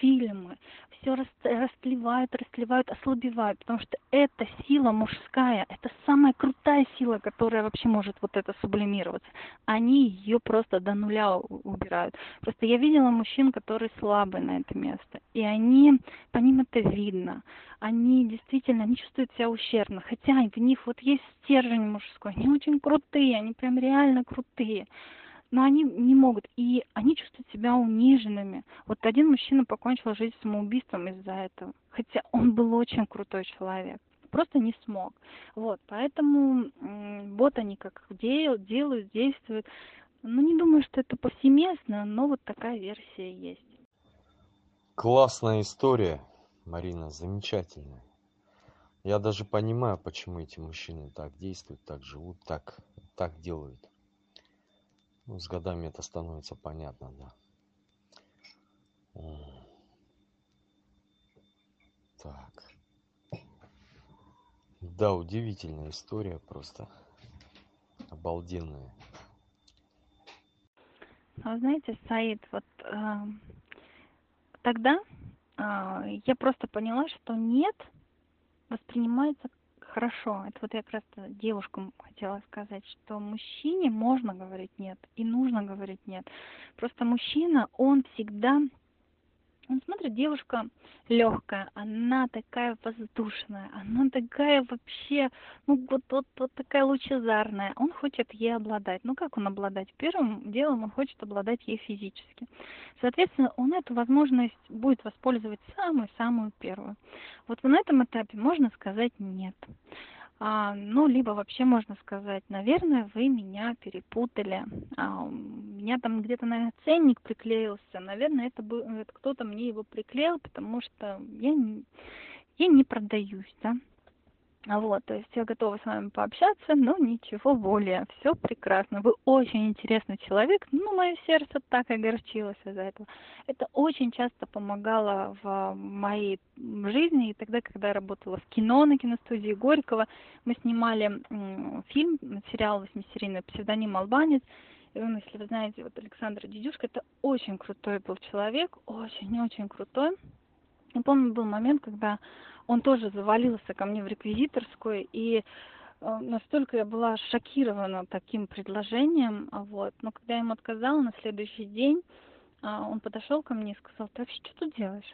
фильмы, все растлевают, растлевают, ослабевают, потому что это сила мужская, это самая крутая сила, которая вообще может вот это сублимироваться. Они ее просто до нуля убирают. Просто я видела мужчин, которые слабые на это место, и они, по ним это видно. Они действительно, они чувствуют себя ущербно, хотя в них вот есть стержень мужской, они очень крутые, они прям реально крутые но они не могут, и они чувствуют себя униженными. Вот один мужчина покончил жизнь самоубийством из-за этого, хотя он был очень крутой человек просто не смог. Вот, поэтому вот они как делают, делают, действуют. Ну, не думаю, что это повсеместно, но вот такая версия есть. Классная история, Марина, замечательная. Я даже понимаю, почему эти мужчины так действуют, так живут, так, так делают. Ну, с годами это становится понятно, да. Так. Да, удивительная история просто. Обалденная. А знаете, Саид, вот э, тогда э, я просто поняла, что нет воспринимается хорошо. Это вот я как раз девушкам хотела сказать, что мужчине можно говорить нет и нужно говорить нет. Просто мужчина, он всегда он смотрит, девушка легкая, она такая воздушная, она такая вообще, ну вот, вот, вот такая лучезарная. Он хочет ей обладать. Ну как он обладать? Первым делом он хочет обладать ей физически. Соответственно, он эту возможность будет воспользовать самую-самую первую. Вот на этом этапе можно сказать нет. А, ну, либо вообще можно сказать, наверное, вы меня перепутали. А, у меня там где-то, наверное, ценник приклеился. Наверное, это, был, это кто-то мне его приклеил, потому что я не, я не продаюсь, да. Вот, то есть я готова с вами пообщаться, но ничего более. Все прекрасно. Вы очень интересный человек, но мое сердце так огорчилось из-за этого. Это очень часто помогало в моей жизни. И тогда, когда я работала в кино на киностудии Горького, мы снимали фильм, сериал восьмисерийный «Псевдоним Албанец». И он, если вы знаете, вот Александр Дедюшка, это очень крутой был человек, очень-очень крутой. Я помню, был момент, когда он тоже завалился ко мне в реквизиторскую, и э, настолько я была шокирована таким предложением, а вот. Но когда я ему отказала на следующий день, а, он подошел ко мне и сказал, ты вообще что тут делаешь?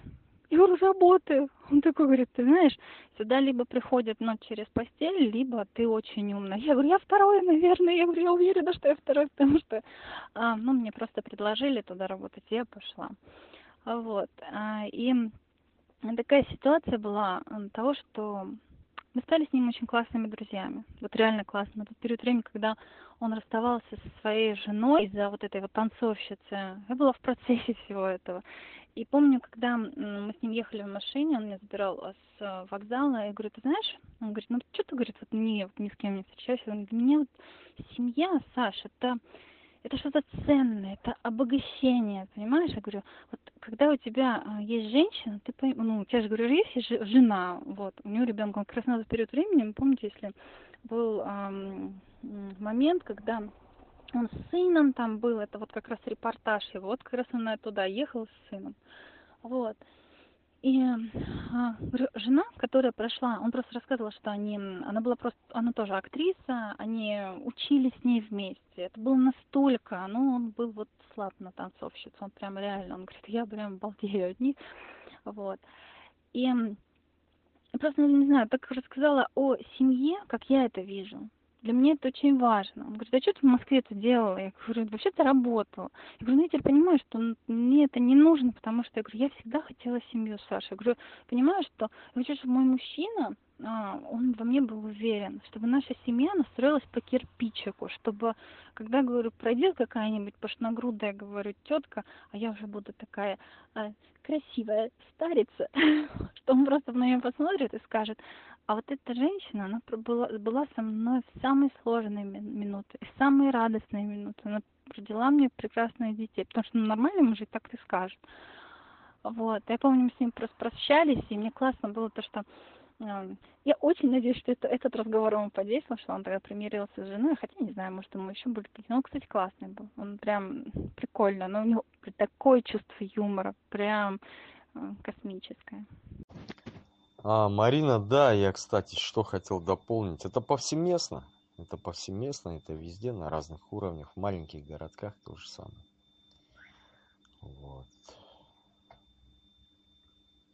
Я говорю, работаю. Он такой говорит, ты знаешь, сюда либо приходят, но через постель, либо ты очень умная. Я говорю, я второе, наверное. Я говорю, я уверена, что я второй, потому что, а, ну, мне просто предложили туда работать, и я пошла. Вот. И такая ситуация была того, что мы стали с ним очень классными друзьями. Вот реально классно. В тот период времени, когда он расставался со своей женой из-за вот этой вот танцовщицы, я была в процессе всего этого. И помню, когда мы с ним ехали в машине, он меня забирал с э, вокзала, я говорю, ты знаешь, он говорит, ну что ты, говорит, вот не, вот ни с кем не встречаешься, он говорит, меня вот семья, Саша, это это что-то ценное, это обогащение, понимаешь? Я говорю, вот когда у тебя а, есть женщина, ты пойм... ну, у тебя же, говорю, есть жена, вот, у нее ребенок, он как раз на этот период времени, помните, если был эм, момент, когда он с сыном там был, это вот как раз репортаж его, вот как раз он туда ехал с сыном, вот. И а, жена, которая прошла, он просто рассказывал, что они, она была просто, она тоже актриса, они учились с ней вместе. Это было настолько, ну, он был вот слаб на танцовщицу, он прям реально, он говорит, я прям балдею от них, вот. И просто, ну, не знаю, так рассказала о семье, как я это вижу для меня это очень важно. Он говорит, а что ты в Москве это делала? Я говорю, вообще-то работала. Я говорю, ну я теперь понимаю, что мне это не нужно, потому что, я говорю, я всегда хотела семью, Саша. Я говорю, понимаю, что я хочу, чтобы мой мужчина, а, он во мне был уверен, чтобы наша семья настроилась по кирпичику, чтобы, когда, говорю, пройдет какая-нибудь пышногрудая, говорю, тетка, а я уже буду такая а, красивая старица, что он просто на нее посмотрит и скажет, а вот эта женщина, она была, была со мной в самые сложные минуты, в самые радостные минуты. Она родила мне прекрасных детей, потому что ну, нормальный мужик так и скажет. Вот. Я помню, мы с ним просто прощались, и мне классно было то, что я очень надеюсь, что это, этот разговор ему подействовал, что он тогда примирился с женой, хотя не знаю, может, ему еще были какие-то. Но он, кстати, классный был. Он прям прикольно, но у него такое чувство юмора, прям космическое. А, Марина, да, я, кстати, что хотел дополнить. Это повсеместно. Это повсеместно, это везде, на разных уровнях. В маленьких городках то же самое. Вот.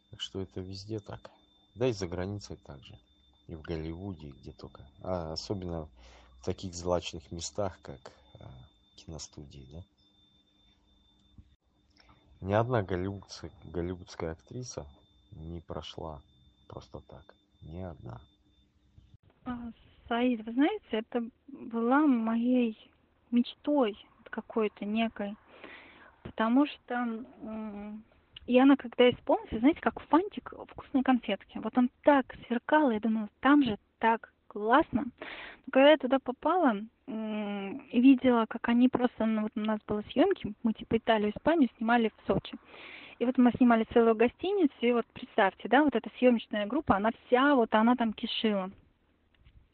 Так что это везде так. Да и за границей также. И в Голливуде, и где только. А особенно в таких злачных местах, как а, киностудии, да. Ни одна голливудская, голливудская актриса не прошла просто так. Ни одна. А, Саид, вы знаете, это была моей мечтой какой-то некой. Потому что и она, когда исполнилась, знаете, как фантик вкусной конфетки. Вот он так сверкал, я думала, там же так классно. Но когда я туда попала и видела, как они просто, ну, вот у нас было съемки, мы типа Италию, Испанию снимали в Сочи. И вот мы снимали целую гостиницу, и вот представьте, да, вот эта съемочная группа, она вся, вот она там кишила.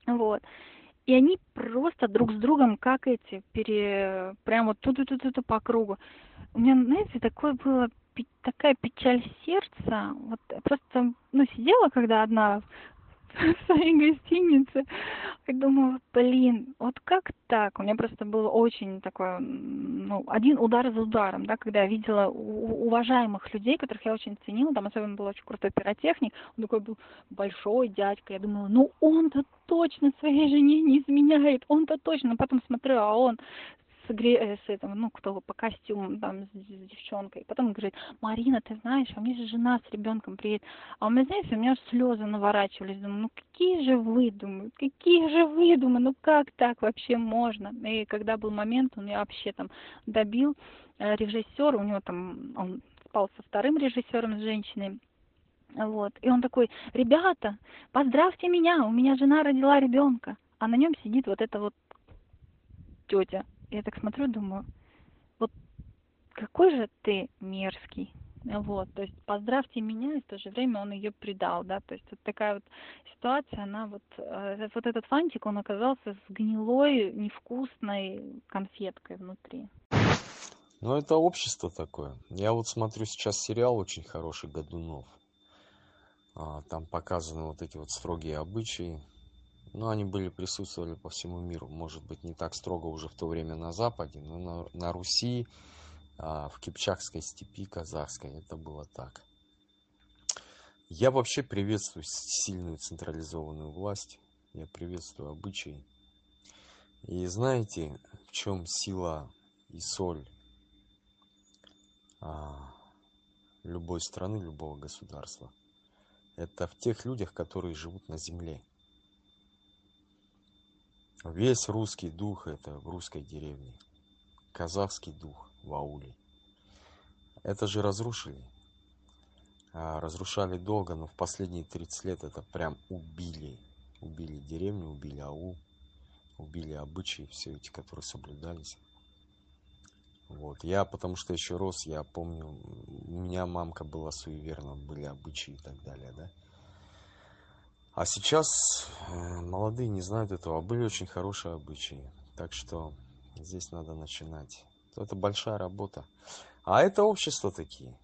Вот. И они просто друг с другом, как эти, пере... прям вот тут-тут-тут по кругу. У меня, знаете, такое было такая печаль сердца. Вот просто, ну, сидела, когда одна в своей гостинице. И думаю, блин, вот как так? У меня просто был очень такой, ну, один удар за ударом, да, когда я видела уважаемых людей, которых я очень ценила, там особенно был очень крутой пиротехник, он такой был большой дядька, я думала, ну он-то точно своей жене не изменяет, он-то точно, но потом смотрю, а он гре... Э, с этим, ну, кто по костюмам, там, с, с девчонкой. Потом говорит, Марина, ты знаешь, а мне же жена с ребенком приедет. А у меня, знаете, у меня слезы наворачивались. Думаю, ну какие же вы, думаю, какие же вы, думаю, ну как так вообще можно? И когда был момент, он меня вообще там добил э, режиссер, у него там, он спал со вторым режиссером, с женщиной, вот. И он такой, ребята, поздравьте меня, у меня жена родила ребенка. А на нем сидит вот эта вот тетя я так смотрю, думаю, вот какой же ты мерзкий. Вот, то есть поздравьте меня, и в то же время он ее предал, да, то есть вот такая вот ситуация, она вот, э, вот этот фантик, он оказался с гнилой, невкусной конфеткой внутри. Ну, это общество такое. Я вот смотрю сейчас сериал очень хороший «Годунов». А, там показаны вот эти вот строгие обычаи. Но они были, присутствовали по всему миру. Может быть, не так строго уже в то время на Западе, но на, на Руси, а, в Кипчакской степи казахской это было так. Я вообще приветствую сильную централизованную власть. Я приветствую обычаи. И знаете, в чем сила и соль а, любой страны, любого государства? Это в тех людях, которые живут на земле. Весь русский дух это в русской деревне. Казахский дух в ауле. Это же разрушили. А, разрушали долго, но в последние 30 лет это прям убили. Убили деревню, убили аул, убили обычаи, все эти, которые соблюдались. Вот. Я, потому что еще рос, я помню, у меня мамка была суеверна, были обычаи и так далее, да. А сейчас э, молодые не знают этого, а были очень хорошие обычаи. Так что здесь надо начинать. Это большая работа. А это общество такие.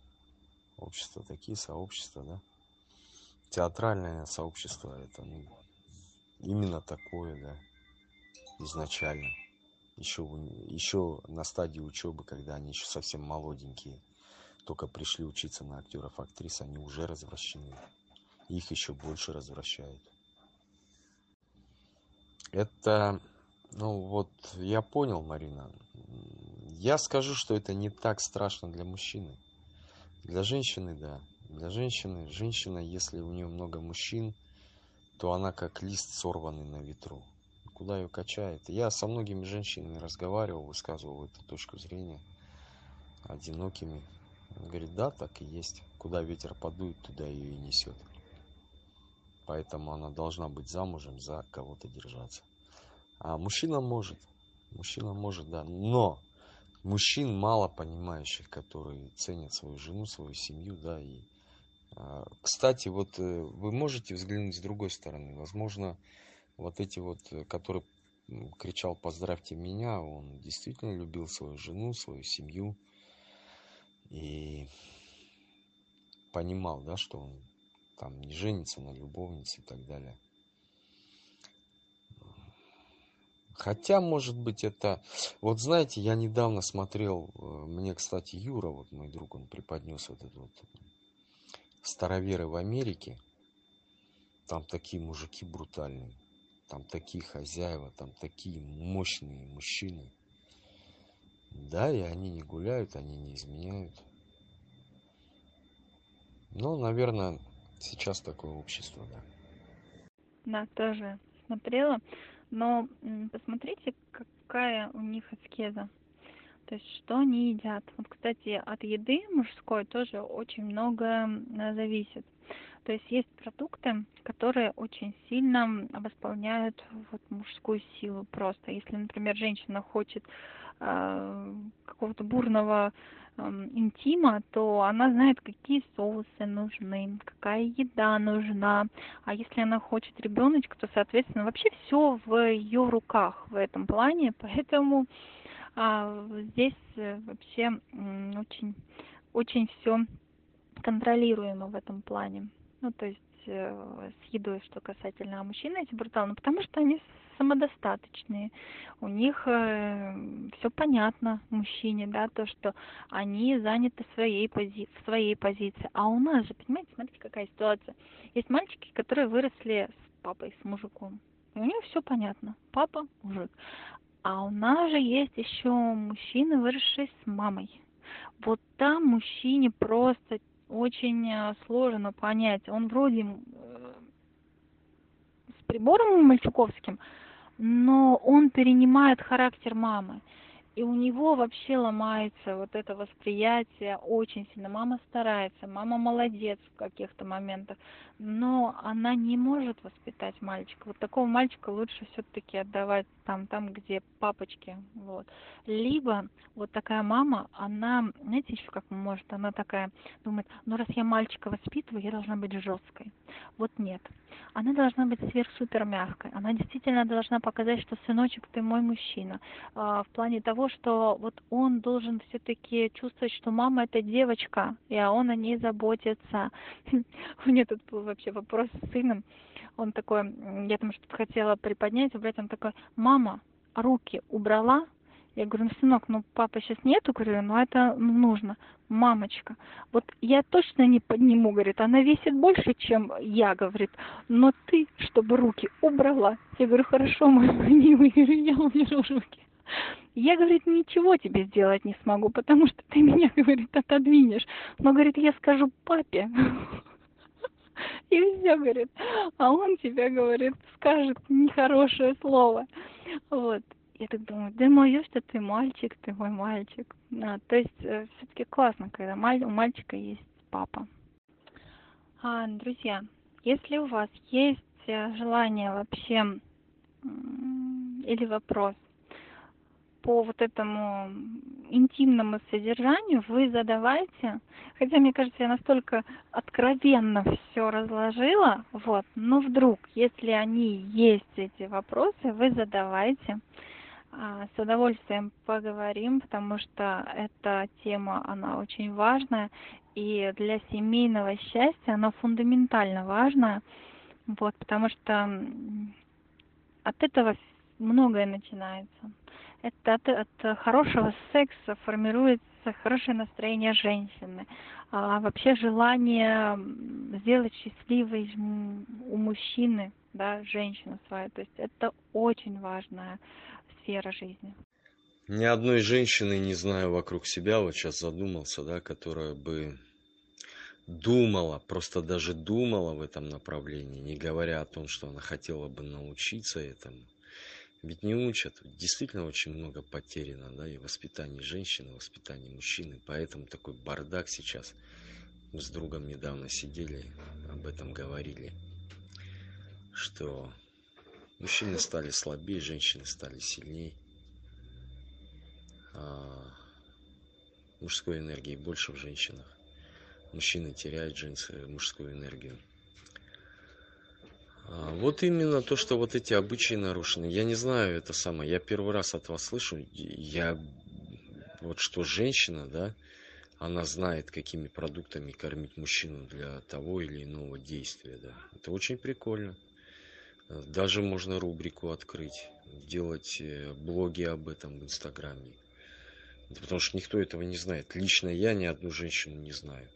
Общество такие, сообщества, да. Театральное сообщество, это ну, именно такое, да, изначально еще, еще на стадии учебы, когда они еще совсем молоденькие, только пришли учиться на актеров, актрис, они уже развращены. Их еще больше развращают. Это, ну вот, я понял, Марина. Я скажу, что это не так страшно для мужчины. Для женщины, да. Для женщины, женщина, если у нее много мужчин, то она как лист сорванный на ветру куда ее качает. Я со многими женщинами разговаривал, высказывал эту точку зрения, одинокими. Он говорит, да, так и есть. Куда ветер подует, туда ее и несет. Поэтому она должна быть замужем, за кого-то держаться. А мужчина может. Мужчина может, да. Но мужчин мало понимающих, которые ценят свою жену, свою семью, да, и а, кстати, вот э, вы можете взглянуть с другой стороны. Возможно, вот эти вот, э, который кричал «поздравьте меня», он действительно любил свою жену, свою семью и понимал, да, что он там не женится на любовнице и так далее. Хотя, может быть, это... Вот знаете, я недавно смотрел, э, мне, кстати, Юра, вот мой друг, он преподнес вот этот вот староверы в Америке. Там такие мужики брутальные там такие хозяева, там такие мощные мужчины. Да, и они не гуляют, они не изменяют. Ну, наверное, сейчас такое общество, да. Да, тоже смотрела. Но посмотрите, какая у них аскеза. То есть, что они едят. Вот, кстати, от еды мужской тоже очень много зависит. То есть есть продукты, которые очень сильно восполняют вот мужскую силу просто. Если, например, женщина хочет какого-то бурного э, интима, то она знает, какие соусы нужны, какая еда нужна. А если она хочет ребеночка, то, соответственно, вообще все в ее руках в этом плане. Поэтому а, здесь э, вообще очень, очень все контролируемо в этом плане ну, то есть э, с едой, что касательно, мужчины эти брутальные, потому что они самодостаточные, у них э, все понятно мужчине, да, то, что они заняты своей пози в своей позиции, а у нас же, понимаете, смотрите, какая ситуация, есть мальчики, которые выросли с папой, с мужиком, и у них все понятно, папа, мужик, а у нас же есть еще мужчины, выросшие с мамой, вот там мужчине просто очень э, сложно понять. Он вроде э, с прибором мальчуковским, но он перенимает характер мамы и у него вообще ломается вот это восприятие очень сильно. Мама старается, мама молодец в каких-то моментах, но она не может воспитать мальчика. Вот такого мальчика лучше все-таки отдавать там, там, где папочки, вот. Либо вот такая мама, она, знаете, еще как может, она такая думает, ну раз я мальчика воспитываю, я должна быть жесткой. Вот нет. Она должна быть сверх-супер мягкой. Она действительно должна показать, что сыночек, ты мой мужчина. А, в плане того, что вот он должен все-таки чувствовать, что мама это девочка, и он о ней заботится. У меня тут был вообще вопрос с сыном. Он такой, я там что-то хотела приподнять, убрать, он такой, мама, руки убрала? Я говорю, ну, сынок, ну, папа сейчас нету, говорю, ну, это нужно. Мамочка, вот я точно не подниму, говорит, она весит больше, чем я, говорит, но ты, чтобы руки убрала. Я говорю, хорошо, мой милый, я уберу руки. Я, говорит, ничего тебе сделать не смогу, потому что ты меня, говорит, отодвинешь. Но, говорит, я скажу папе. И все, говорит. А он тебе, говорит, скажет нехорошее слово. Вот. Я так думаю, да мое, что ты мальчик, ты мой мальчик. А, то есть э, все-таки классно, когда у мальчика есть папа. А, друзья, если у вас есть э, желание вообще или вопрос по вот этому интимному содержанию вы задавайте. Хотя, мне кажется, я настолько откровенно все разложила, вот, но вдруг, если они есть, эти вопросы, вы задавайте. А, с удовольствием поговорим, потому что эта тема, она очень важная, и для семейного счастья она фундаментально важная, вот, потому что от этого многое начинается это от, от хорошего секса формируется хорошее настроение женщины, а вообще желание сделать счастливой у мужчины, да, женщину свою. То есть это очень важная сфера жизни. Ни одной женщины не знаю вокруг себя, вот сейчас задумался, да, которая бы думала, просто даже думала в этом направлении, не говоря о том, что она хотела бы научиться этому ведь не учат. Действительно очень много потеряно, да, и воспитание женщины, воспитание мужчины. Поэтому такой бардак сейчас. Мы с другом недавно сидели, об этом говорили, что мужчины стали слабее, женщины стали сильнее. А мужской энергии больше в женщинах. Мужчины теряют женскую, мужскую энергию. А, вот именно то, что вот эти обычаи нарушены. Я не знаю, это самое. Я первый раз от вас слышу. Я вот что женщина, да, она знает, какими продуктами кормить мужчину для того или иного действия, да. Это очень прикольно. Даже можно рубрику открыть, делать э, блоги об этом в Инстаграме. Потому что никто этого не знает. Лично я ни одну женщину не знаю.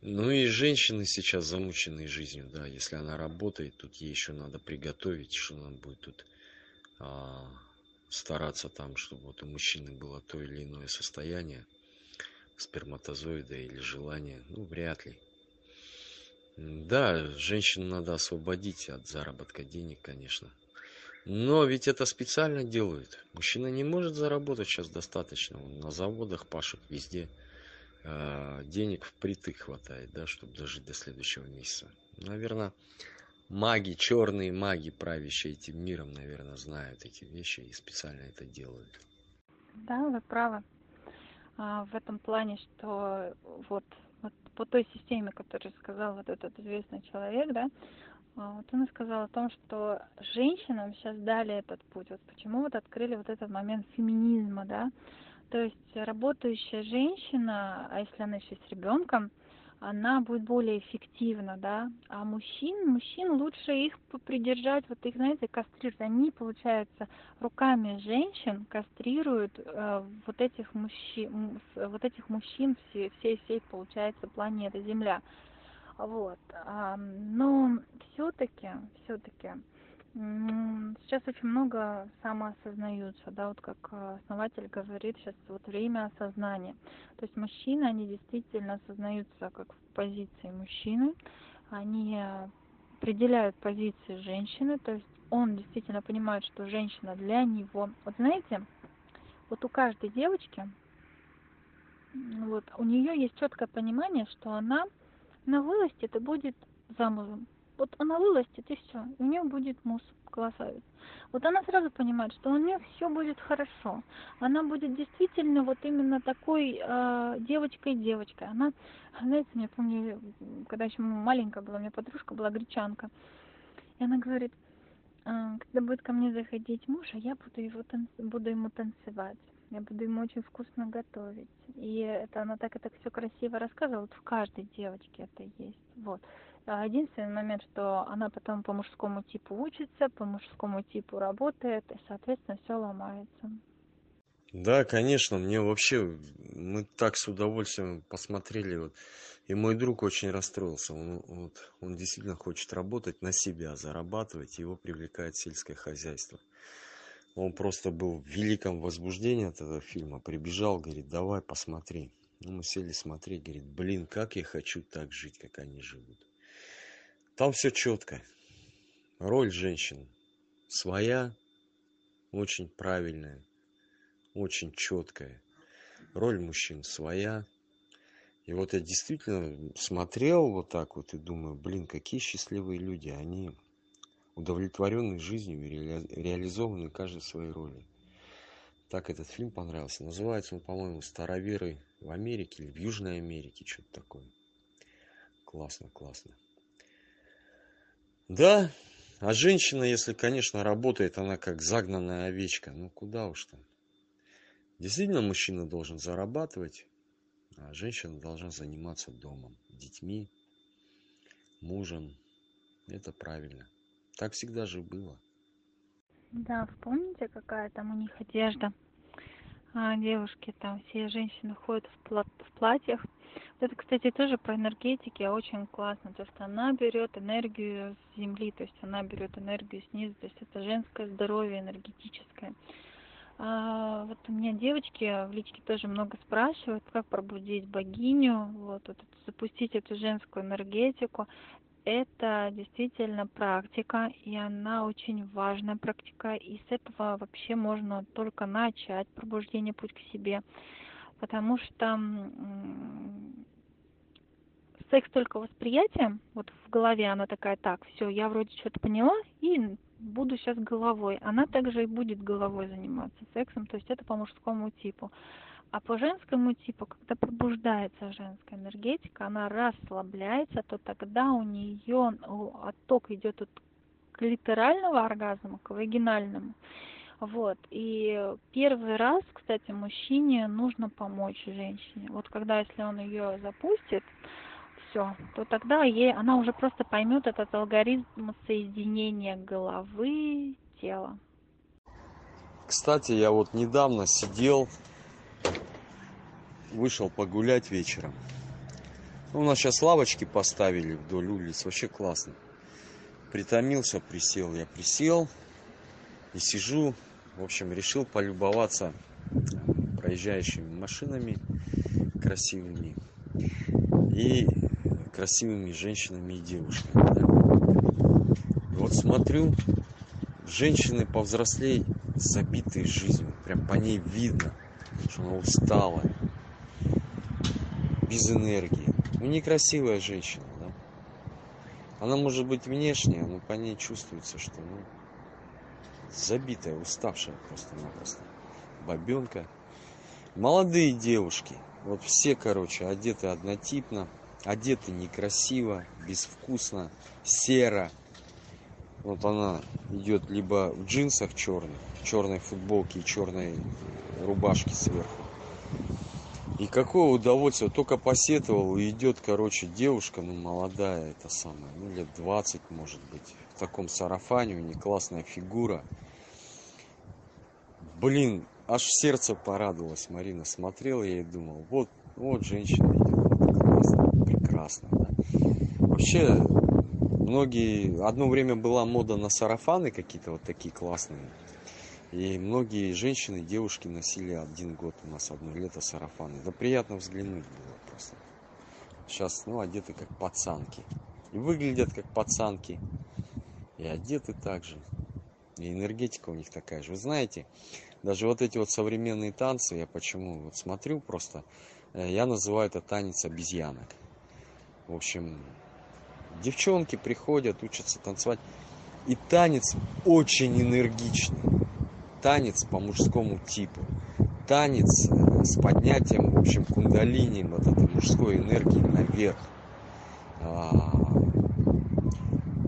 Ну и женщины сейчас замученные жизнью, да, если она работает, тут ей еще надо приготовить, что она будет тут а, стараться там, чтобы вот у мужчины было то или иное состояние, сперматозоида или желание, ну вряд ли. Да, женщину надо освободить от заработка денег, конечно. Но ведь это специально делают. Мужчина не может заработать сейчас достаточно. Он на заводах пашет везде. А, денег впритык хватает, да, чтобы дожить до следующего месяца. Наверное, маги, черные маги, правящие этим миром, наверное, знают эти вещи и специально это делают. Да, вы правы. А, в этом плане, что вот, вот по той системе, которую сказал вот этот известный человек, да, а, вот он сказал о том, что женщинам сейчас дали этот путь. Вот почему вот открыли вот этот момент феминизма, да, то есть работающая женщина, а если она еще с ребенком, она будет более эффективна, да, а мужчин, мужчин лучше их придержать, вот их, знаете, кастрируют, они, получается, руками женщин кастрируют э, вот этих мужчин, вот этих мужчин всей, всей, всей, получается, планеты Земля, вот, но все-таки, все-таки, Сейчас очень много самоосознаются, да, вот как э, основатель говорит, сейчас вот время осознания. То есть мужчины, они действительно осознаются как в позиции мужчины, они определяют позиции женщины, то есть он действительно понимает, что женщина для него. Вот знаете, вот у каждой девочки, вот у нее есть четкое понимание, что она на вылазке это будет замужем вот она выластет и все, у нее будет муж красавец. Вот она сразу понимает, что у нее все будет хорошо. Она будет действительно вот именно такой э, девочкой-девочкой. Она, знаете, я помню, когда еще маленькая была, у меня подружка была гречанка. И она говорит, э, когда будет ко мне заходить муж, а я буду, его танц... буду ему танцевать. Я буду ему очень вкусно готовить. И это она так это все красиво рассказывала. Вот в каждой девочке это есть. Вот А единственный момент, что она потом по мужскому типу учится, по мужскому типу работает, и, соответственно, все ломается. Да, конечно, мне вообще, мы так с удовольствием посмотрели, вот, и мой друг очень расстроился, он, вот, он действительно хочет работать на себя, зарабатывать, его привлекает сельское хозяйство. Он просто был в великом возбуждении от этого фильма, прибежал, говорит, давай посмотри. Ну, мы сели смотреть, говорит, блин, как я хочу так жить, как они живут. Там все четко. Роль женщин своя, очень правильная, очень четкая. Роль мужчин своя. И вот я действительно смотрел вот так вот и думаю, блин, какие счастливые люди. Они удовлетворенные жизнью и реализованы каждой своей роли. Так этот фильм понравился. Называется он, по-моему, «Староверы в Америке» или в Южной Америке, что-то такое. Классно, классно. Да, а женщина, если, конечно, работает, она как загнанная овечка. Ну, куда уж там. Действительно, мужчина должен зарабатывать, а женщина должна заниматься домом, детьми, мужем. Это правильно. Так всегда же было. Да, вспомните, какая там у них одежда. А, девушки там, все женщины ходят в, пла в платьях. Это, кстати, тоже по энергетике очень классно. То есть она берет энергию с земли, то есть она берет энергию снизу. То есть это женское здоровье энергетическое. А, вот у меня девочки в личке тоже много спрашивают, как пробудить богиню, вот, вот запустить эту женскую энергетику это действительно практика, и она очень важная практика, и с этого вообще можно только начать пробуждение путь к себе, потому что секс только восприятие, вот в голове она такая, так, все, я вроде что-то поняла, и буду сейчас головой. Она также и будет головой заниматься сексом, то есть это по мужскому типу. А по женскому типу, когда пробуждается женская энергетика, она расслабляется, то тогда у нее отток идет от клиторального оргазма к вагинальному. Вот. И первый раз, кстати, мужчине нужно помочь женщине. Вот когда, если он ее запустит, все, то тогда ей, она уже просто поймет этот алгоритм соединения головы, тела. Кстати, я вот недавно сидел вышел погулять вечером. Ну, у нас сейчас лавочки поставили вдоль улиц, вообще классно. Притомился, присел, я присел и сижу, в общем, решил полюбоваться проезжающими машинами красивыми и красивыми женщинами и девушками. Да. И вот смотрю, женщины повзрослей, забитые жизнью, прям по ней видно, что она усталая, без энергии. Ну, некрасивая женщина, да. Она может быть внешняя, но по ней чувствуется, что, ну, забитая, уставшая просто-напросто. Бабенка. Молодые девушки, вот все, короче, одеты однотипно, одеты некрасиво, безвкусно, серо. Вот она идет либо в джинсах черных, черной футболке и черной рубашке сверху, и какое удовольствие, только посетовал, идет, короче, девушка, ну, молодая, это самое, ну, лет 20, может быть, в таком сарафане, у нее классная фигура. Блин, аж сердце порадовалось, Марина смотрела, я и думал, вот, вот женщина идет, прекрасно, да. Вообще, многие, одно время была мода на сарафаны какие-то вот такие классные, и многие женщины, девушки носили один год у нас одно лето сарафаны. Да приятно взглянуть было просто. Сейчас, ну, одеты как пацанки. И выглядят как пацанки. И одеты так же. И энергетика у них такая же. Вы знаете, даже вот эти вот современные танцы, я почему вот смотрю просто, э, я называю это танец обезьянок. В общем, девчонки приходят, учатся танцевать. И танец очень энергичный танец по мужскому типу. Танец э, с поднятием, в общем, кундалини, вот этой мужской энергии наверх. А,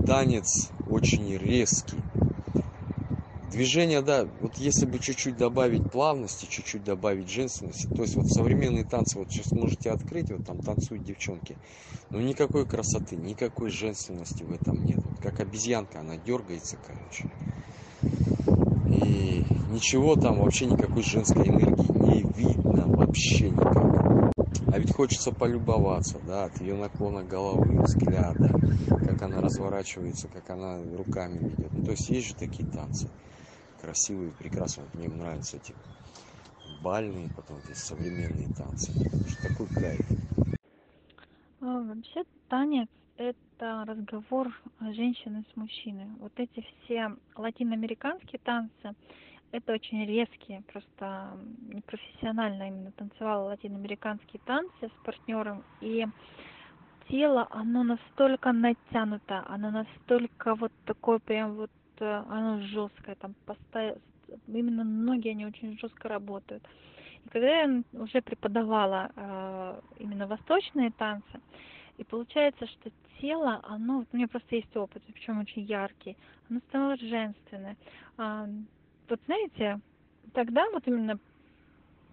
танец очень резкий. Движение, да, вот если бы чуть-чуть добавить плавности, чуть-чуть добавить женственности, то есть вот современные танцы, вот сейчас можете открыть, вот там танцуют девчонки, но никакой красоты, никакой женственности в этом нет. Вот как обезьянка, она дергается, короче. И ничего там, вообще никакой женской энергии не видно вообще никак. А ведь хочется полюбоваться, да, от ее наклона головы, взгляда, как она разворачивается, как она руками ведет. Ну, то есть есть же такие танцы красивые, прекрасные. Вот мне нравятся эти бальные, потом эти современные танцы. Что такой кайф. А, Вообще танец – это разговор женщины с мужчиной. Вот эти все латиноамериканские танцы – это очень резкие, просто непрофессионально именно танцевала латиноамериканские танцы с партнером. И тело, оно настолько натянуто, оно настолько вот такое прям вот э, оно жесткое, там постоянно, именно ноги, они очень жестко работают. И когда я уже преподавала э, именно восточные танцы, и получается, что тело, оно, вот у меня просто есть опыт, причем очень яркий, оно стало женственное. А, вот знаете, тогда вот именно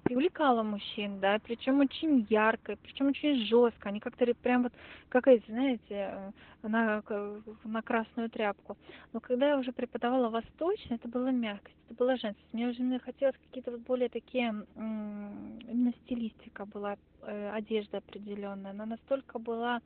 привлекала мужчин, да, причем очень ярко, причем очень жестко, они как-то прям вот, как эти, знаете, э, на, на красную тряпку. Но когда я уже преподавала восточно, это была мягкость, это была женственность. Мне уже мне хотелось какие-то вот более такие, именно стилистика была, э, одежда определенная, она настолько была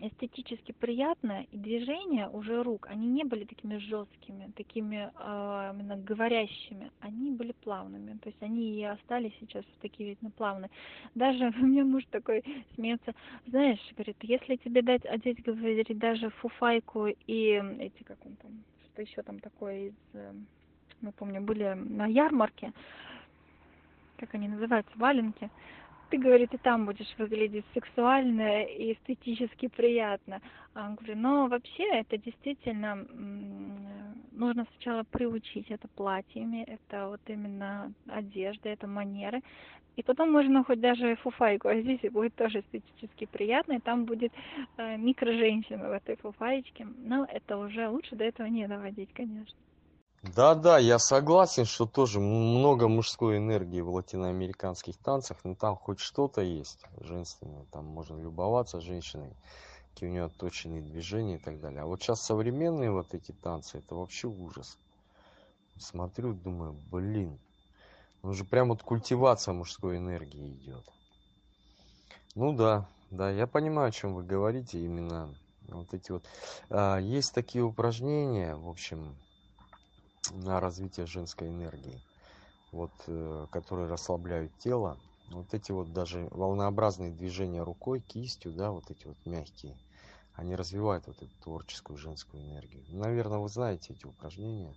эстетически приятно, и движения уже рук, они не были такими жесткими, такими э, именно говорящими, они были плавными, то есть они и остались сейчас такие видно плавные. Даже у меня муж такой смеется, знаешь, говорит, если тебе дать одеть, говорит, даже фуфайку и эти, как он там, что еще там такое из, э, мы помню, были на ярмарке, как они называются, валенки, ты, говорит, и там будешь выглядеть сексуально и эстетически приятно. А он говорит, но вообще это действительно нужно сначала приучить это платьями, это вот именно одежда, это манеры. И потом можно хоть даже фуфайку одеть, и будет тоже эстетически приятно, и там будет э, микроженщина в этой фуфаечке. Но это уже лучше до этого не доводить, конечно. Да, да, я согласен, что тоже много мужской энергии в латиноамериканских танцах, но там хоть что-то есть женственное, там можно любоваться женщиной, какие у нее отточенные движения и так далее. А вот сейчас современные вот эти танцы, это вообще ужас. Смотрю, думаю, блин, ну же прям вот культивация мужской энергии идет. Ну да, да, я понимаю, о чем вы говорите, именно вот эти вот. А, есть такие упражнения, в общем, на развитие женской энергии, вот, э, которые расслабляют тело. Вот эти вот даже волнообразные движения рукой, кистью, да, вот эти вот мягкие, они развивают вот эту творческую женскую энергию. Наверное, вы знаете эти упражнения.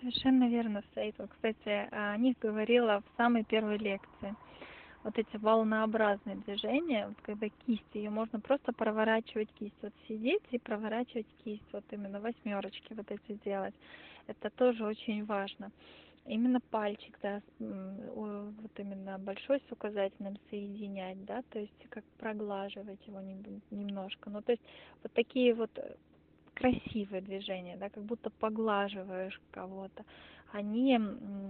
Совершенно верно, Саид. Кстати, о них говорила в самой первой лекции. Вот эти волнообразные движения, вот когда кисть, ее можно просто проворачивать кисть. Вот сидеть и проворачивать кисть, вот именно восьмерочки вот эти делать это тоже очень важно. Именно пальчик, да, вот именно большой с указательным соединять, да, то есть как проглаживать его немножко. Ну, то есть вот такие вот красивые движения, да, как будто поглаживаешь кого-то, они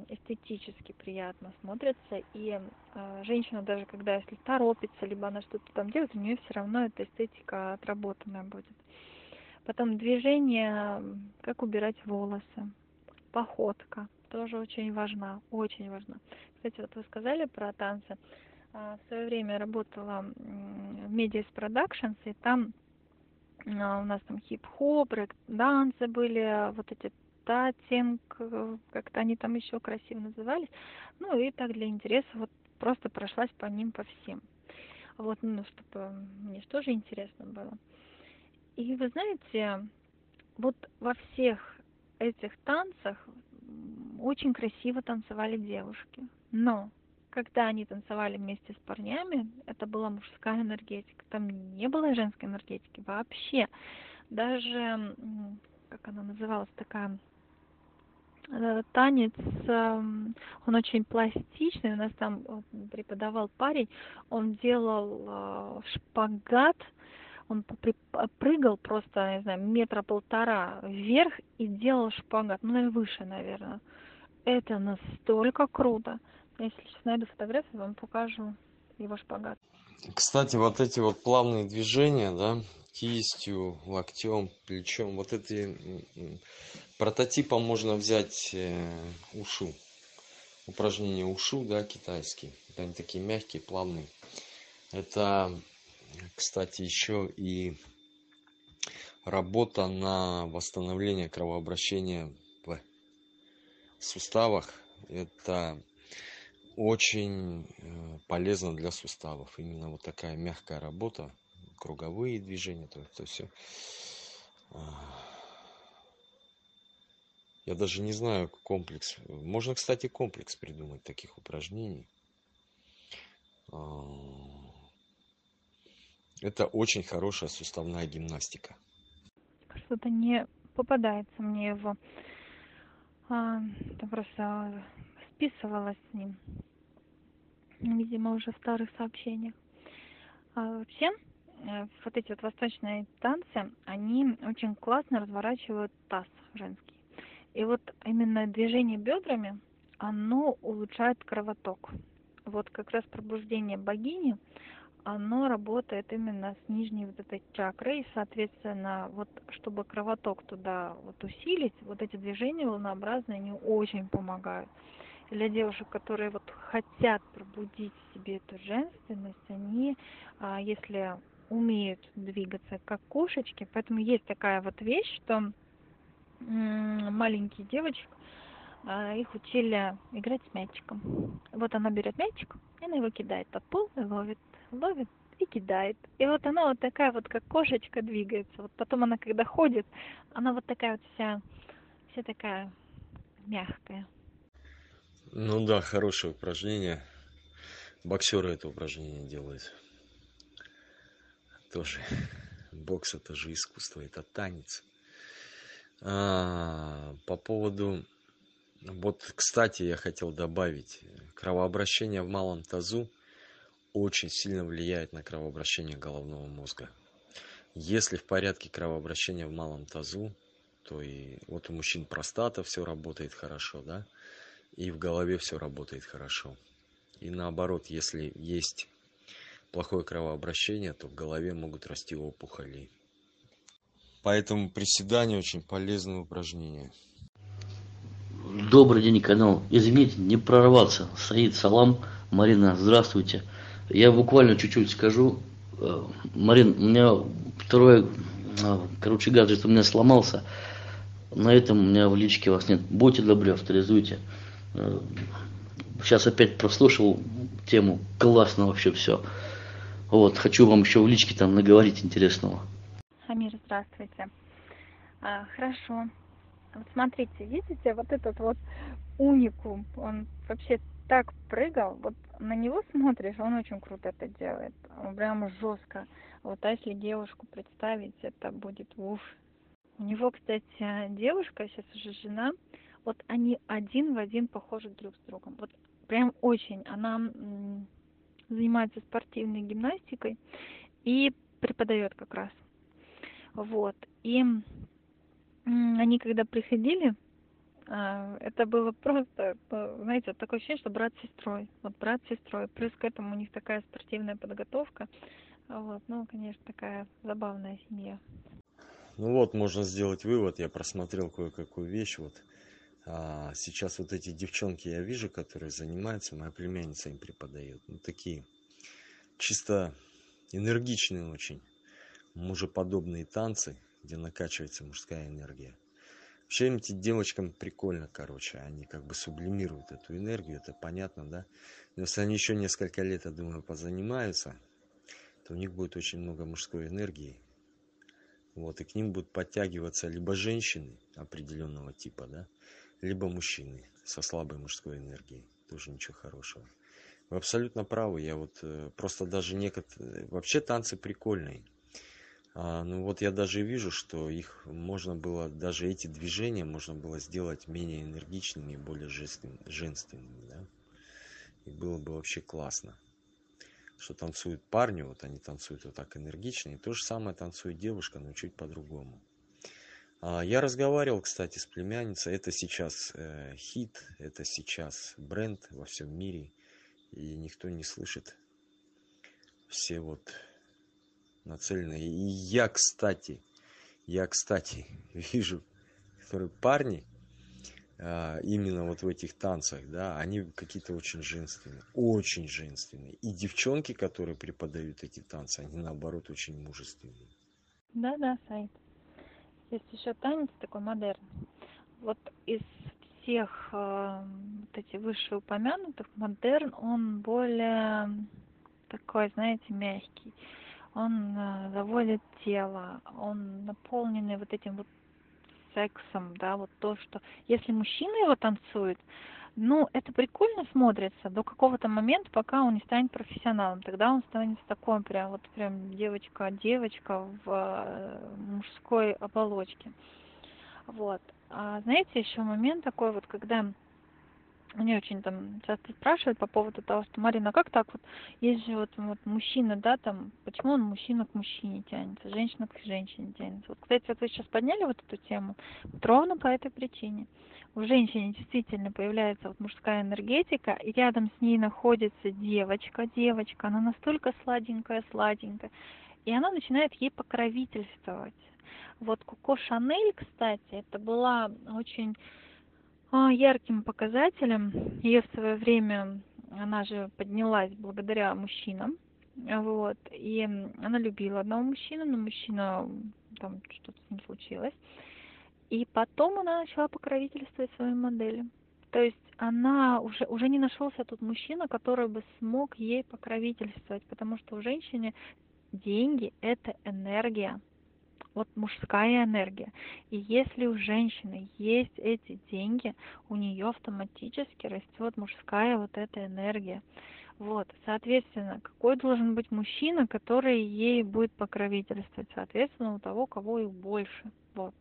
эстетически приятно смотрятся, и э, женщина даже когда если торопится, либо она что-то там делает, у нее все равно эта эстетика отработанная будет. Потом движение, как убирать волосы, походка, тоже очень важна, очень важна. Кстати, вот вы сказали про танцы. А, в свое время работала в Medias Productions, и там а, у нас там хип-хоп, танцы были, вот эти татинг, как-то они там еще красиво назывались. Ну и так для интереса вот просто прошлась по ним по всем. Вот, ну, чтобы мне тоже интересно было. И вы знаете, вот во всех этих танцах очень красиво танцевали девушки. Но когда они танцевали вместе с парнями, это была мужская энергетика. Там не было женской энергетики вообще. Даже, как она называлась, такая э, танец, эм, он очень пластичный. У нас там преподавал парень, он делал э, шпагат, он прыгал просто, не знаю, метра полтора вверх и делал шпагат, ну, выше, наверное. Это настолько круто. Если сейчас найду фотографию, вам покажу его шпагат. Кстати, вот эти вот плавные движения, да, кистью, локтем, плечом, вот эти прототипом можно взять э, ушу. Упражнения ушу, да, китайские. Они такие мягкие, плавные. Это, кстати, еще и работа на восстановление кровообращения в суставах. Это очень э, полезно для суставов. Именно вот такая мягкая работа, круговые движения, то, то все. А. Я даже не знаю комплекс. Можно, кстати, комплекс придумать таких упражнений. Это очень хорошая суставная гимнастика. Что-то не попадается мне его. А, это просто списывалась с ним. Видимо, уже в старых сообщениях. А вообще, э, вот эти вот восточные танцы, они очень классно разворачивают таз женский. И вот именно движение бедрами, оно улучшает кровоток. Вот как раз пробуждение богини, оно работает именно с нижней вот этой чакрой, и, соответственно, вот чтобы кровоток туда вот усилить, вот эти движения волнообразные, они очень помогают. Для девушек, которые вот хотят пробудить себе эту женственность, они, а, если умеют двигаться как кошечки, поэтому есть такая вот вещь, что маленькие девочек, а, их учили играть с мячиком. Вот она берет мячик, и она его кидает под пол и ловит, ловит и кидает. И вот она вот такая вот, как кошечка двигается. Вот потом она, когда ходит, она вот такая вот вся, вся такая мягкая. Ну да, хорошее упражнение. Боксеры это упражнение делают. Тоже. Бокс это же искусство, это танец. А, по поводу... Вот, кстати, я хотел добавить. Кровообращение в малом тазу очень сильно влияет на кровообращение головного мозга. Если в порядке кровообращения в малом тазу, то и вот у мужчин простата все работает хорошо, да, и в голове все работает хорошо. И наоборот, если есть плохое кровообращение, то в голове могут расти опухоли. Поэтому приседание очень полезное упражнение. Добрый день, канал. Извините, не прорваться. Саид Салам. Марина, здравствуйте. Я буквально чуть-чуть скажу. Э, Марин, у меня второй, э, короче, гаджет у меня сломался. На этом у меня в личке вас нет. Будьте добры, авторизуйте. Сейчас опять прослушал тему. Классно вообще все. Вот, хочу вам еще в личке там наговорить интересного. Амир, здравствуйте. А, хорошо. Вот смотрите, видите, вот этот вот уникум, он вообще так прыгал, вот на него смотришь, он очень круто это делает, он прям жестко. Вот а если девушку представить, это будет уф. У него, кстати, девушка, сейчас уже жена, вот они один в один похожи друг с другом. Вот прям очень. Она занимается спортивной гимнастикой и преподает как раз. Вот. И они когда приходили, это было просто, э, знаете, такое ощущение, что брат с сестрой. Вот брат с сестрой. Плюс к этому у них такая спортивная подготовка. Вот, ну, конечно, такая забавная семья. Ну вот, можно сделать вывод. Я просмотрел кое-какую вещь. Вот а сейчас вот эти девчонки я вижу, которые занимаются, моя племянница им преподает. Ну, такие чисто энергичные очень, мужеподобные танцы, где накачивается мужская энергия. Вообще этим девочкам прикольно, короче, они как бы сублимируют эту энергию, это понятно, да? Но если они еще несколько лет, я думаю, позанимаются, то у них будет очень много мужской энергии. Вот, и к ним будут подтягиваться либо женщины определенного типа, да, либо мужчины со слабой мужской энергией. Тоже ничего хорошего. Вы абсолютно правы. Я вот э, просто даже некоторые... Вообще танцы прикольные. А, ну вот я даже вижу, что их можно было, даже эти движения можно было сделать менее энергичными более женственными. Да? И было бы вообще классно. что танцуют парни, вот они танцуют вот так энергично, и то же самое танцует девушка, но чуть по-другому. А, я разговаривал, кстати, с племянницей, это сейчас э, хит, это сейчас бренд во всем мире, и никто не слышит. Все вот нацелены. И я, кстати, я, кстати, вижу, которые парни, а, именно вот в этих танцах, да, они какие-то очень женственные, очень женственные. И девчонки, которые преподают эти танцы, они наоборот очень мужественные. Да, да, Сайт. Есть еще танец такой модерн. Вот из всех э, вот этих вышеупомянутых модерн, он более такой, знаете, мягкий. Он э, заводит тело, он наполненный вот этим вот сексом, да, вот то, что если мужчина его танцует, ну, это прикольно смотрится до какого-то момента, пока он не станет профессионалом. Тогда он станет такой прям, вот прям девочка-девочка в э, мужской оболочке. Вот. А знаете, еще момент такой вот, когда мне очень там часто спрашивают по поводу того, что Марина, как так вот, есть же вот, вот мужчина, да, там, почему он мужчина к мужчине тянется, женщина к женщине тянется. Вот, кстати, вот вы сейчас подняли вот эту тему, вот ровно по этой причине. У женщины действительно появляется вот мужская энергетика, и рядом с ней находится девочка, девочка, она настолько сладенькая, сладенькая, и она начинает ей покровительствовать. Вот Коко Шанель, кстати, это была очень а, ярким показателем. Ее в свое время, она же поднялась благодаря мужчинам. Вот. И она любила одного мужчину, но мужчина, там что-то с ним случилось. И потом она начала покровительствовать своей модели. То есть она уже, уже не нашелся тот мужчина, который бы смог ей покровительствовать, потому что у женщины деньги – это энергия вот мужская энергия. И если у женщины есть эти деньги, у нее автоматически растет мужская вот эта энергия. Вот, соответственно, какой должен быть мужчина, который ей будет покровительствовать, соответственно, у того, кого их больше. Вот.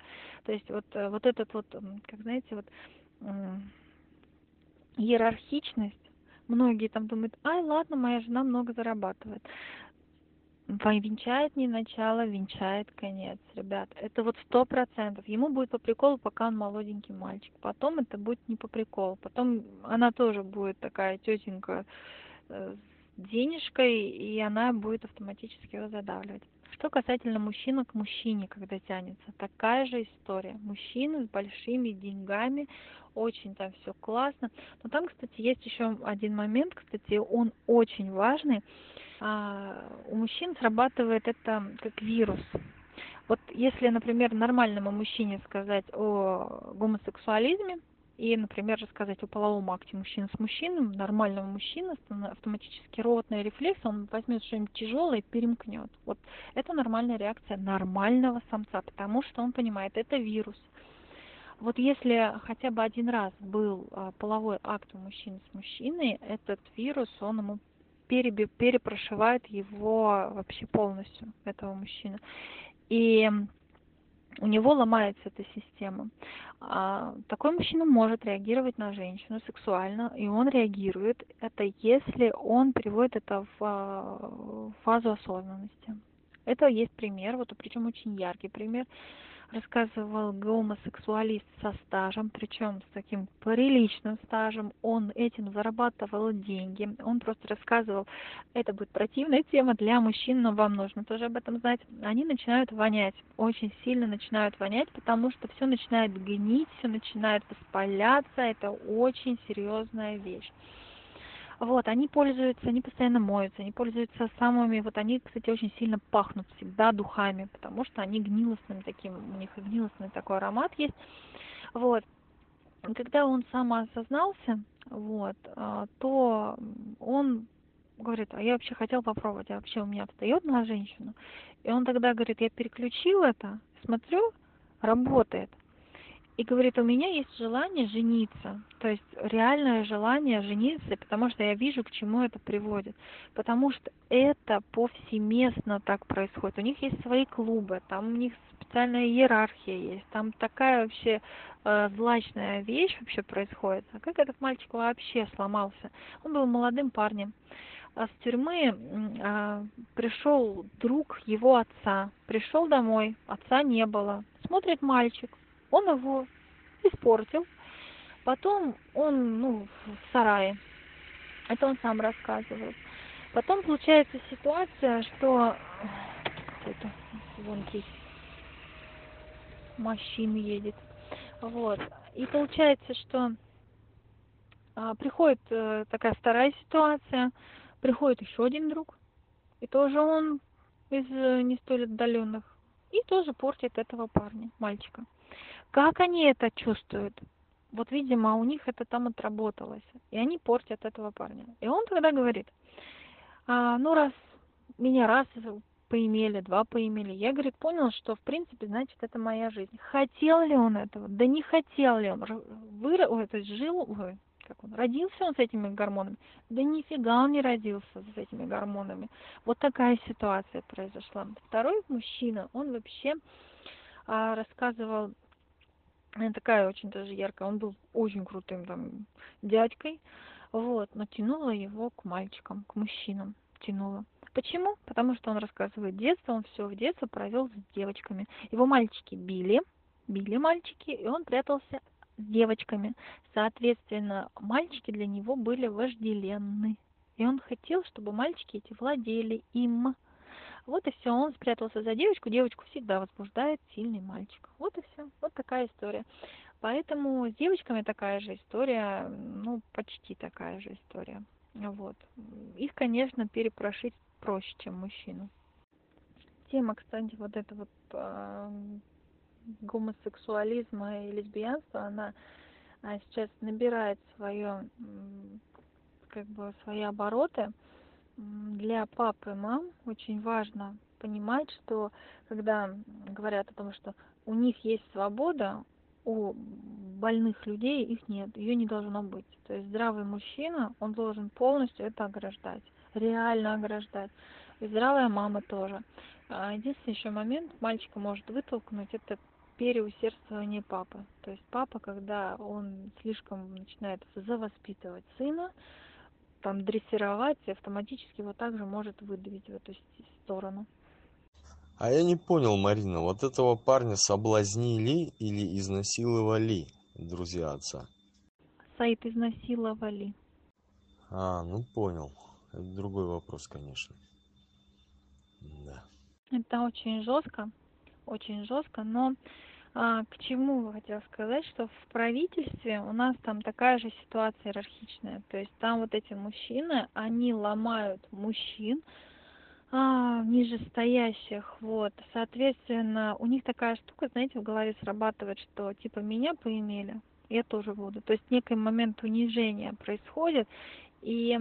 То есть вот, э, вот этот вот, как знаете, вот иерархичность, многие там думают, ай, ладно, моя жена много зарабатывает венчает не начало, венчает конец, ребят. Это вот сто процентов. Ему будет по приколу, пока он молоденький мальчик. Потом это будет не по приколу. Потом она тоже будет такая тетенька э, с денежкой, и она будет автоматически его задавливать. Что касательно мужчины к мужчине, когда тянется, такая же история. Мужчина с большими деньгами, очень там все классно. Но там, кстати, есть еще один момент, кстати, он очень важный. А, у мужчин срабатывает это как вирус. Вот если, например, нормальному мужчине сказать о гомосексуализме, и, например, рассказать о половом акте мужчин с мужчиной, нормального мужчины автоматически ротный рефлекс, он возьмет что-нибудь тяжелое и перемкнет. Вот это нормальная реакция нормального самца, потому что он понимает, это вирус. Вот если хотя бы один раз был а, половой акт у мужчины с мужчиной, этот вирус, он ему перепрошивает его вообще полностью, этого мужчины. И у него ломается эта система. А, такой мужчина может реагировать на женщину сексуально, и он реагирует. Это если он переводит это в а, фазу осознанности. Это есть пример, вот причем очень яркий пример рассказывал гомосексуалист со стажем, причем с таким приличным стажем. Он этим зарабатывал деньги. Он просто рассказывал, это будет противная тема для мужчин, но вам нужно тоже об этом знать. Они начинают вонять, очень сильно начинают вонять, потому что все начинает гнить, все начинает воспаляться. Это очень серьезная вещь. Вот, они пользуются, они постоянно моются, они пользуются самыми, вот они, кстати, очень сильно пахнут всегда духами, потому что они гнилостным таким, у них гнилостный такой аромат есть. Вот. Когда он самоосознался, вот, а, то он говорит, а я вообще хотел попробовать, а вообще у меня встает на женщину. И он тогда говорит, я переключил это, смотрю, работает и говорит, у меня есть желание жениться, то есть реальное желание жениться, потому что я вижу, к чему это приводит, потому что это повсеместно так происходит. У них есть свои клубы, там у них специальная иерархия есть, там такая вообще э, злачная вещь вообще происходит. А как этот мальчик вообще сломался? Он был молодым парнем, а, с тюрьмы а, пришел друг его отца. Пришел домой, отца не было. Смотрит мальчик, он его испортил. Потом он, ну, в сарае. Это он сам рассказывает. Потом получается ситуация, что это звонкий машин едет. Вот. И получается, что а, приходит э, такая вторая ситуация, приходит еще один друг, и тоже он из э, не столь отдаленных, и тоже портит этого парня, мальчика. Как они это чувствуют? Вот, видимо, у них это там отработалось, и они портят этого парня. И он тогда говорит, а, ну раз меня раз поимели, два поимели, я, говорит, понял, что, в принципе, значит, это моя жизнь. Хотел ли он этого? Да не хотел ли он? Выр... Ой, жил, как он, родился он с этими гормонами? Да нифига он не родился с этими гормонами. Вот такая ситуация произошла. Второй мужчина, он вообще а, рассказывал, такая очень даже яркая, он был очень крутым там дядькой, вот, но тянуло его к мальчикам, к мужчинам тянуло. Почему? Потому что он рассказывает детство, он все в детство провел с девочками. Его мальчики били, били мальчики, и он прятался с девочками. Соответственно, мальчики для него были вожделенны. И он хотел, чтобы мальчики эти владели им. Вот и все, он спрятался за девочку, девочку всегда возбуждает сильный мальчик. Вот и все, вот такая история. Поэтому с девочками такая же история, ну, почти такая же история. Вот. Их, конечно, перепрошить проще, чем мужчину. Тема, кстати, вот это вот э, гомосексуализма и лесбиянства, она а, сейчас набирает свое, как бы, свои обороты. Для папы и мам очень важно понимать, что когда говорят о том, что у них есть свобода, у больных людей их нет, ее не должно быть. То есть здравый мужчина, он должен полностью это ограждать, реально ограждать. И здравая мама тоже. А, единственный еще момент, мальчика может вытолкнуть, это переусердствование папы. То есть папа, когда он слишком начинает завоспитывать сына, там дрессировать, автоматически его также может выдавить в эту сторону. А я не понял, Марина, вот этого парня соблазнили или изнасиловали друзья отца? Саид изнасиловали. А, ну понял. Это другой вопрос, конечно. Да. Это очень жестко, очень жестко, но к чему хотела сказать, что в правительстве у нас там такая же ситуация иерархичная. То есть там вот эти мужчины, они ломают мужчин, а, нижестоящих, вот, соответственно, у них такая штука, знаете, в голове срабатывает, что типа меня поимели, я тоже буду. То есть некий момент унижения происходит, и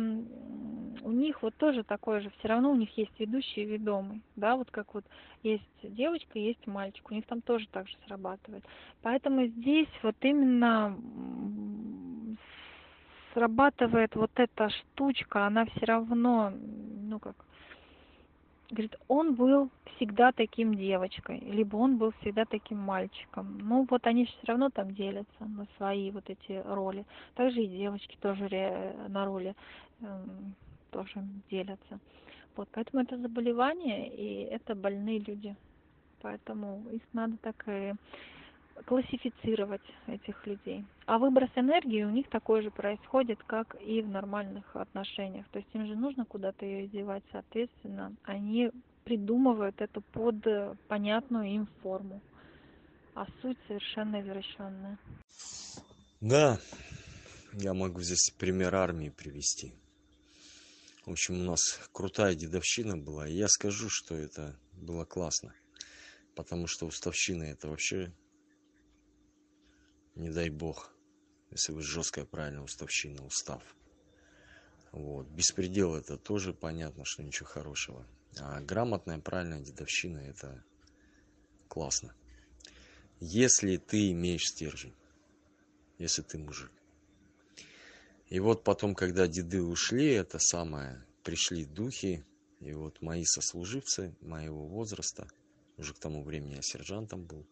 у них вот тоже такое же, все равно у них есть ведущий и ведомый, да, вот как вот есть девочка, есть мальчик, у них там тоже так же срабатывает. Поэтому здесь вот именно срабатывает вот эта штучка, она все равно, ну как, говорит, он был всегда таким девочкой, либо он был всегда таким мальчиком. Ну вот они все равно там делятся на свои вот эти роли. Также и девочки тоже на роли э, тоже делятся. Вот, поэтому это заболевание, и это больные люди. Поэтому их надо так и классифицировать этих людей. А выброс энергии у них такой же происходит, как и в нормальных отношениях. То есть им же нужно куда-то ее девать, соответственно, они придумывают это под понятную им форму. А суть совершенно извращенная. Да, я могу здесь пример армии привести. В общем, у нас крутая дедовщина была, и я скажу, что это было классно. Потому что уставщина это вообще не дай бог, если вы жесткая правильно уставщина, устав. Вот. Беспредел это тоже понятно, что ничего хорошего. А грамотная, правильная дедовщина это классно. Если ты имеешь стержень, если ты мужик. И вот потом, когда деды ушли, это самое, пришли духи, и вот мои сослуживцы моего возраста, уже к тому времени я сержантом был,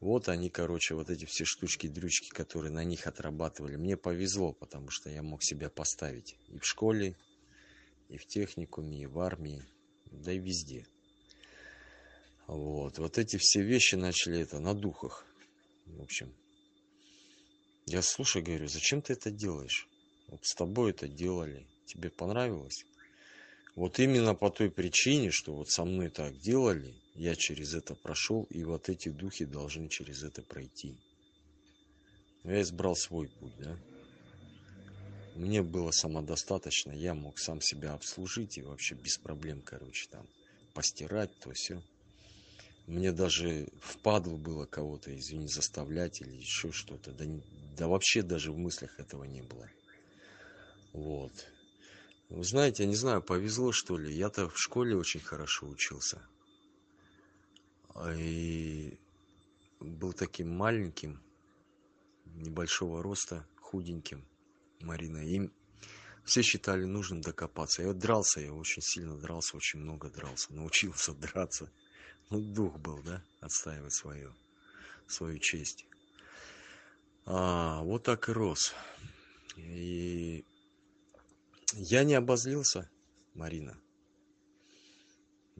вот они, короче, вот эти все штучки-дрючки, которые на них отрабатывали. Мне повезло, потому что я мог себя поставить и в школе, И в техникуме, и в армии, да и везде. Вот. Вот эти все вещи начали это на духах. В общем. Я слушай, говорю, зачем ты это делаешь? Вот с тобой это делали. Тебе понравилось? Вот именно по той причине, что вот со мной так делали, я через это прошел, и вот эти духи должны через это пройти. Я избрал свой путь, да. Мне было самодостаточно, я мог сам себя обслужить и вообще без проблем, короче, там, постирать, то все. Мне даже впадло было кого-то, извини, заставлять или еще что-то. Да, да вообще даже в мыслях этого не было. Вот. Вы знаете, я не знаю, повезло что ли. Я-то в школе очень хорошо учился. И был таким маленьким, небольшого роста, худеньким. Марина. Им все считали нужным докопаться. Я дрался, я очень сильно дрался, очень много дрался. Научился драться. Ну, дух был, да, отстаивать свою, свою честь. А, вот так и рос. И я не обозлился, Марина.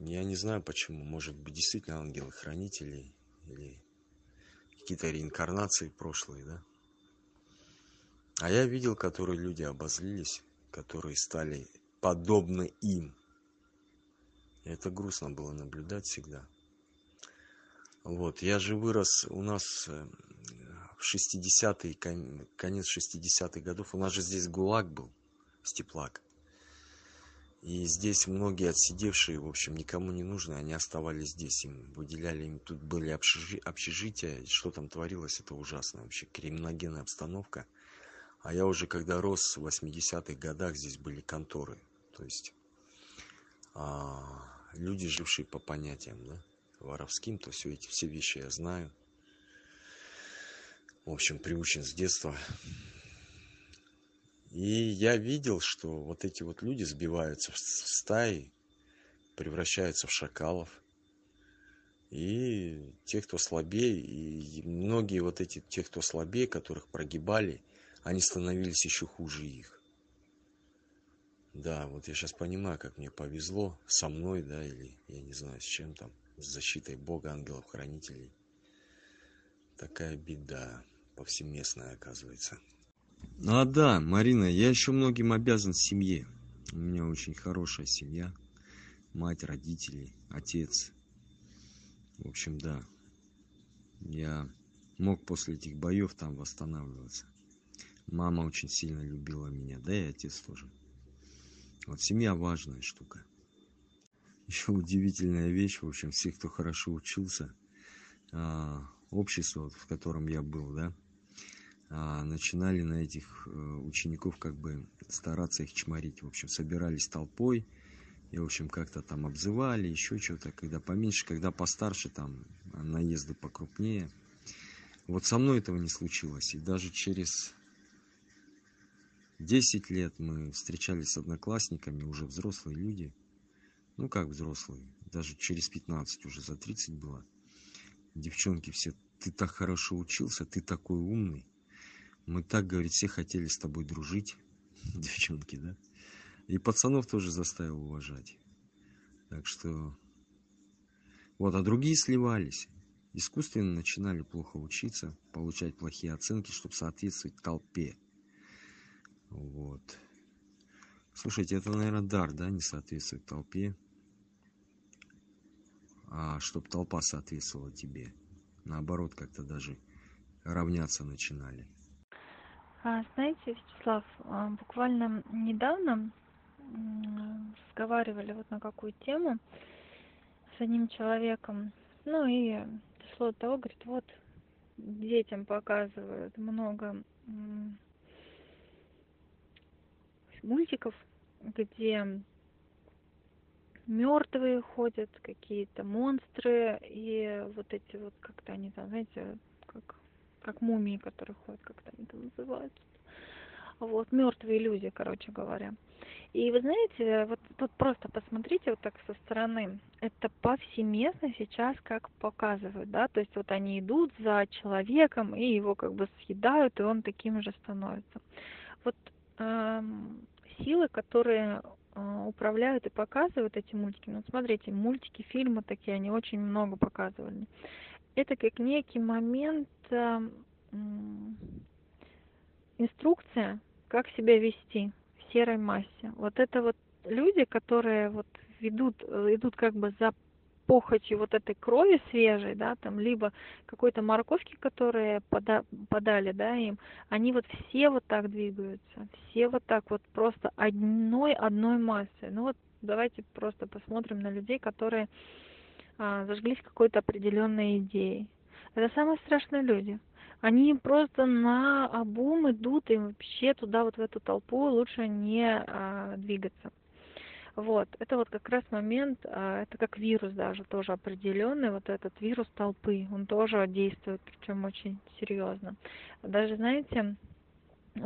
Я не знаю почему. Может быть, действительно ангелы-хранители или какие-то реинкарнации прошлые, да? А я видел, которые люди обозлились, которые стали подобны им. И это грустно было наблюдать всегда. Вот, я же вырос у нас э, в 60-е, конец 60-х годов. У нас же здесь ГУЛАГ был, Степлак. И здесь многие отсидевшие, в общем, никому не нужны, они оставались здесь, им выделяли, им тут были общежития, что там творилось, это ужасно вообще, криминогенная обстановка – а я уже когда рос в 80-х годах, здесь были конторы. То есть а, люди, жившие по понятиям, да, воровским, то все эти все вещи я знаю. В общем, приучен с детства. И я видел, что вот эти вот люди сбиваются в стаи, превращаются в шакалов. И те, кто слабее, и многие вот эти, те, кто слабее, которых прогибали, они становились еще хуже их. Да, вот я сейчас понимаю, как мне повезло со мной, да, или я не знаю, с чем там, с защитой Бога, ангелов-хранителей. Такая беда повсеместная, оказывается. А да, Марина, я еще многим обязан семье. У меня очень хорошая семья. Мать, родители, отец. В общем, да. Я мог после этих боев там восстанавливаться. Мама очень сильно любила меня, да и отец тоже. Вот семья важная штука. Еще удивительная вещь, в общем, все, кто хорошо учился, а, общество, в котором я был, да, начинали на этих э, учеников как бы стараться их чморить. В общем, собирались толпой и, в общем, как-то там обзывали, еще что-то, когда поменьше, когда постарше, там, наезды покрупнее. Вот со мной этого не случилось. И даже через 10 лет мы встречались с одноклассниками, уже взрослые люди. Ну, как взрослые, даже через 15, уже за 30 было. Девчонки все, ты так хорошо учился, ты такой умный. Мы так, говорит, все хотели с тобой дружить, девчонки, да? И пацанов тоже заставил уважать. Так что... Вот, а другие сливались. Искусственно начинали плохо учиться, получать плохие оценки, чтобы соответствовать толпе. Вот. Слушайте, это, наверное, дар, да, не соответствует толпе. А чтобы толпа соответствовала тебе. Наоборот, как-то даже равняться начинали. А, знаете, Вячеслав, а, буквально недавно разговаривали вот на какую тему с одним человеком. Ну и дошло до того, говорит, вот детям показывают много мультиков, где мертвые ходят, какие-то монстры, и вот эти вот, как-то они там, знаете, как, мумии, которые ходят, как-то они там называются. Вот, мертвые люди, короче говоря. И вы знаете, вот тут просто посмотрите вот так со стороны. Это повсеместно сейчас как показывают, да, то есть вот они идут за человеком и его как бы съедают, и он таким же становится. Вот эм, силы, которые э, управляют и показывают эти мультики. Ну, смотрите, мультики, фильмы такие, они очень много показывали. Это как некий момент, э, инструкция, как себя вести в серой массе. Вот это вот люди, которые вот ведут, э, идут как бы за похотью вот этой крови свежей, да, там, либо какой-то морковки, которые пода подали, да, им, они вот все вот так двигаются, все вот так вот просто одной, одной массой. Ну вот давайте просто посмотрим на людей, которые зажглись какой-то определенной идеей. Это самые страшные люди. Они просто на обум идут, и вообще туда, вот в эту толпу лучше не а, двигаться. Вот, это вот как раз момент, а, это как вирус даже тоже определенный, вот этот вирус толпы, он тоже действует, причем очень серьезно. Даже, знаете,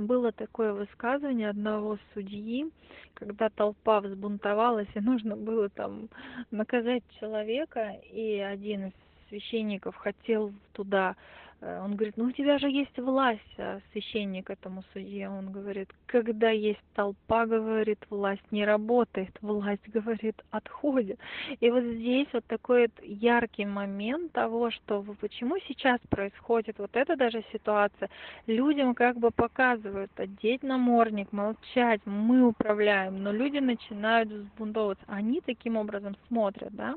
было такое высказывание одного судьи, когда толпа взбунтовалась и нужно было там наказать человека, и один из священников хотел туда. Э, он говорит, ну у тебя же есть власть, а священник этому судье, он говорит, когда есть толпа, говорит, власть не работает, власть, говорит, отходит. И вот здесь вот такой вот яркий момент того, что почему сейчас происходит вот эта даже ситуация, людям как бы показывают, одеть намордник, молчать, мы управляем, но люди начинают взбунтовываться, они таким образом смотрят, да,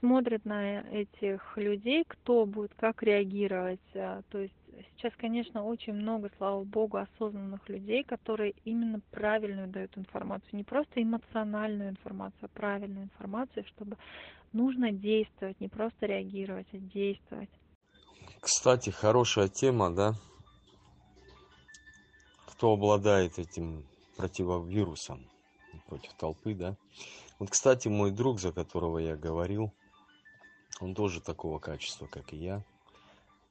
смотрят на этих людей, кто будет как реагировать. А, то есть сейчас, конечно, очень много, слава богу, осознанных людей, которые именно правильную дают информацию, не просто эмоциональную информацию, а правильную информацию, чтобы нужно действовать, не просто реагировать, а действовать. Кстати, хорошая тема, да? Кто обладает этим противовирусом против толпы, да? Вот, кстати, мой друг, за которого я говорил, он тоже такого качества, как и я.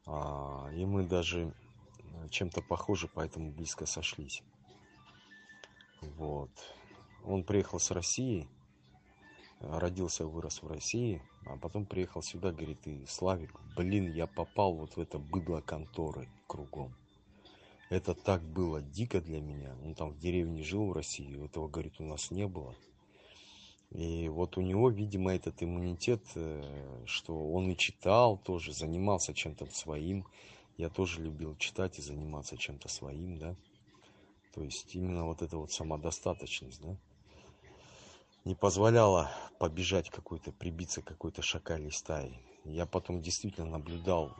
А, и мы даже э, чем-то похожи, поэтому близко сошлись. Вот. Он приехал с России, родился, вырос в России, а потом приехал сюда, говорит, и Славик, блин, я попал вот в это быдло конторы кругом. Это так было дико для меня. Он там в деревне жил в России, этого, говорит, у нас не было. И вот у него, видимо, этот иммунитет, э, что он и читал тоже, занимался чем-то своим. Я тоже любил читать и заниматься чем-то своим, да. То есть именно вот эта вот самодостаточность, да, не позволяла побежать какой-то, прибиться какой-то шакалей стаи. Я потом действительно наблюдал,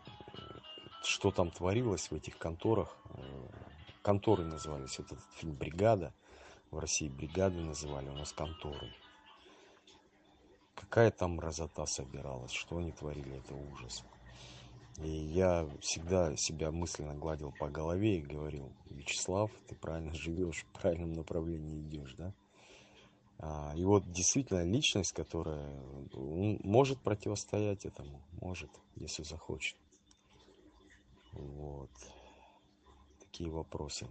что там творилось в этих конторах. Конторы назывались, вот этот фильм «Бригада». В России бригады называли, у нас конторы какая там разота собиралась, что они творили, это ужас. И я всегда себя мысленно гладил по голове и говорил, Вячеслав, ты правильно живешь, в правильном направлении идешь, да? А, и вот действительно личность, которая может противостоять этому, может, если захочет. Вот. Такие вопросы.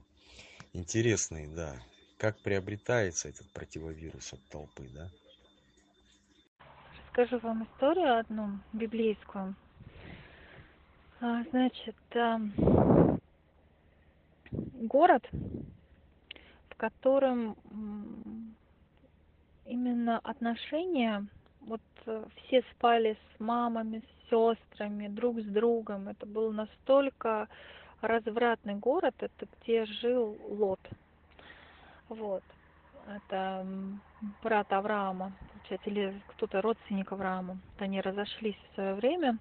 Интересные, да. Как приобретается этот противовирус от толпы, да? Расскажу вам историю одну библейскую. А, значит, город, в котором именно отношения, вот э, все спали с мамами, с сестрами, друг с другом. Это был настолько развратный город, это где жил Лот. Вот это брат Авраама, получается, или кто-то родственник Авраама. Они разошлись в свое время.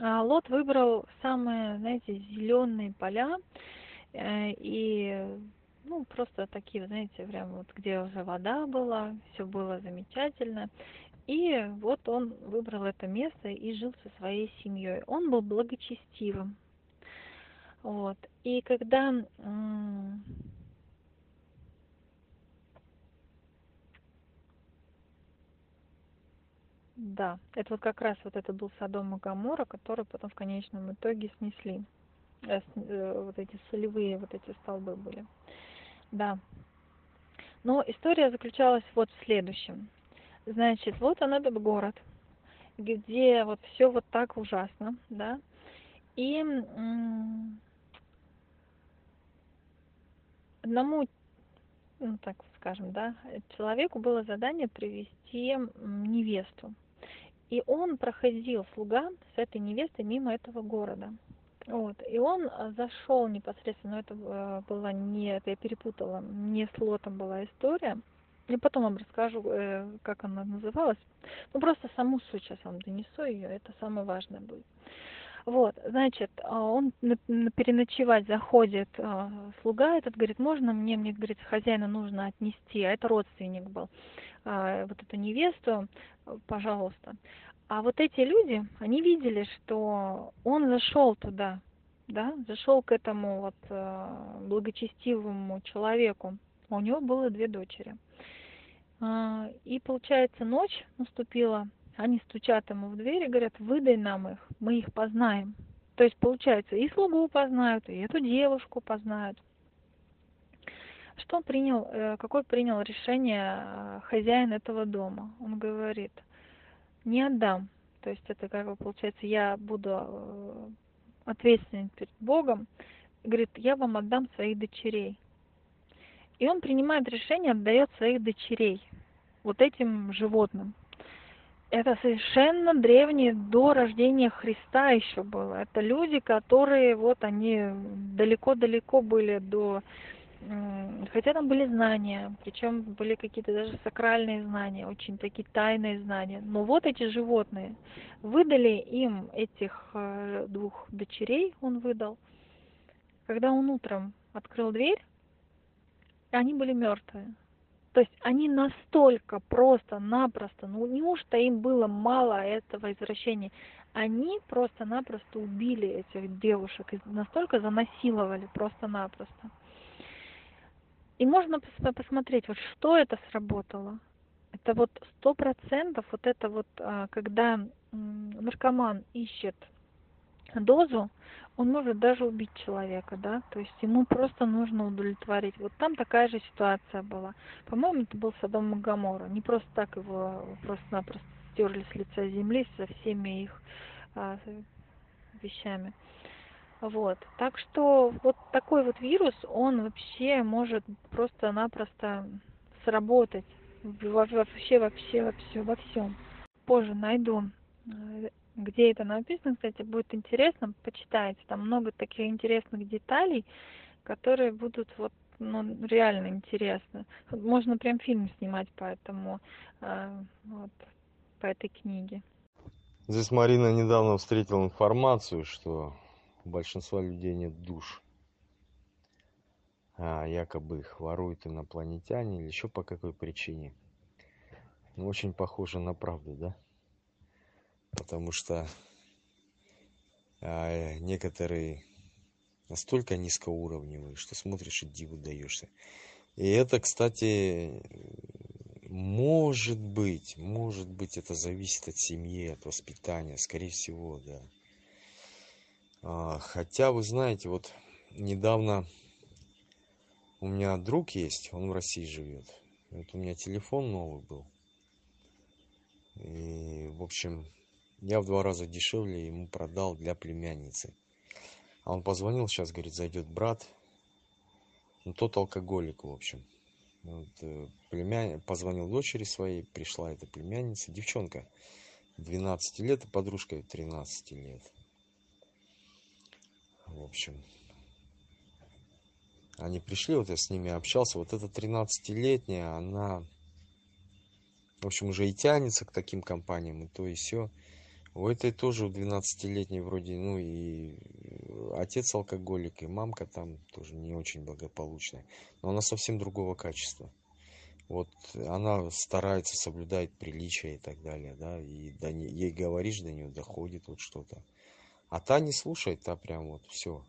А Лот выбрал самые, знаете, зеленые поля э, и ну, просто такие, знаете, прям вот где уже вода была, все было замечательно. И вот он выбрал это место и жил со своей семьей. Он был благочестивым. Вот. И когда Да, это вот как раз вот это был Содом и Гамора, который потом в конечном итоге снесли. Э, э, вот эти солевые вот эти столбы были. Да. Но история заключалась вот в следующем. Значит, вот он этот город, где вот все вот так ужасно, да, и одному ну так скажем, да, человеку было задание привести невесту. И он проходил, слуга, с этой невестой мимо этого города. Вот. И он зашел непосредственно, это э, была не, это я перепутала, не с лотом была история. Я потом вам расскажу, э, как она называлась. Ну, просто саму суть сейчас вам донесу ее, это самое важное будет. Вот, значит, а, он переночевать заходит, слуга этот говорит, можно мне, мне, говорит, хозяина нужно отнести, а это родственник был, вот эту невесту, пожалуйста. А вот эти люди, они видели, что он зашел туда, да, зашел к этому вот благочестивому человеку. У него было две дочери. И получается ночь наступила, они стучат ему в дверь и говорят, выдай нам их, мы их познаем. То есть, получается, и слугу познают, и эту девушку познают. Что он принял, э, какое принял решение э, хозяин этого дома? Он говорит, не отдам. То есть это как бы получается, я буду э, ответственен перед Богом. Говорит, я вам отдам своих дочерей. И он принимает решение, отдает своих дочерей вот этим животным это совершенно древние до рождения Христа еще было. Это люди, которые вот они далеко-далеко были до хотя там были знания, причем были какие-то даже сакральные знания, очень такие тайные знания. Но вот эти животные выдали им этих э, двух дочерей, он выдал. Когда он утром открыл дверь, они были мертвые. То есть они настолько просто-напросто, ну неужто им было мало этого извращения, они просто-напросто убили этих девушек и настолько занасиловали просто-напросто. И можно посмотреть, вот что это сработало. Это вот сто процентов вот это вот, а, когда наркоман ищет дозу, он может даже убить человека, да, то есть ему просто нужно удовлетворить. Вот там такая же ситуация была. По-моему, это был Содом и Гамора. Не просто так его просто-напросто стерли с лица земли со всеми их а, вещами. Вот. Так что вот такой вот вирус, он вообще может просто-напросто сработать вообще, вообще, вообще, во всем. Позже найду э, где это написано, кстати, будет интересно, почитайте. Там много таких интересных деталей, которые будут вот ну, реально интересны. Можно прям фильм снимать по этому, э, вот, по этой книге. Здесь Марина недавно встретила информацию, что у большинства людей нет душ. А якобы их воруют инопланетяне или еще по какой причине. Ну, очень похоже на правду, да? потому что а, некоторые настолько низкоуровневые, что смотришь и диву даешься. И это, кстати, может быть, может быть, это зависит от семьи, от воспитания, скорее всего, да. А, хотя, вы знаете, вот недавно у меня друг есть, он в России живет. Вот у меня телефон новый был. И, в общем, я в два раза дешевле ему продал для племянницы. А он позвонил, сейчас, говорит, зайдет брат. Ну, тот алкоголик, в общем. Вот, э, племя... Позвонил дочери своей, пришла эта племянница, девчонка 12 лет, и подружка 13 лет. В общем, они пришли, вот я с ними общался. Вот эта 13-летняя, она, в общем, уже и тянется к таким компаниям, и то, и все. У этой тоже у 12-летней вроде, ну и отец алкоголик, и мамка там тоже не очень благополучная. Но она совсем другого качества. Вот она старается, соблюдает приличия и так далее, да, и до не, ей говоришь, до нее доходит вот что-то. А та не слушает, та прям вот все.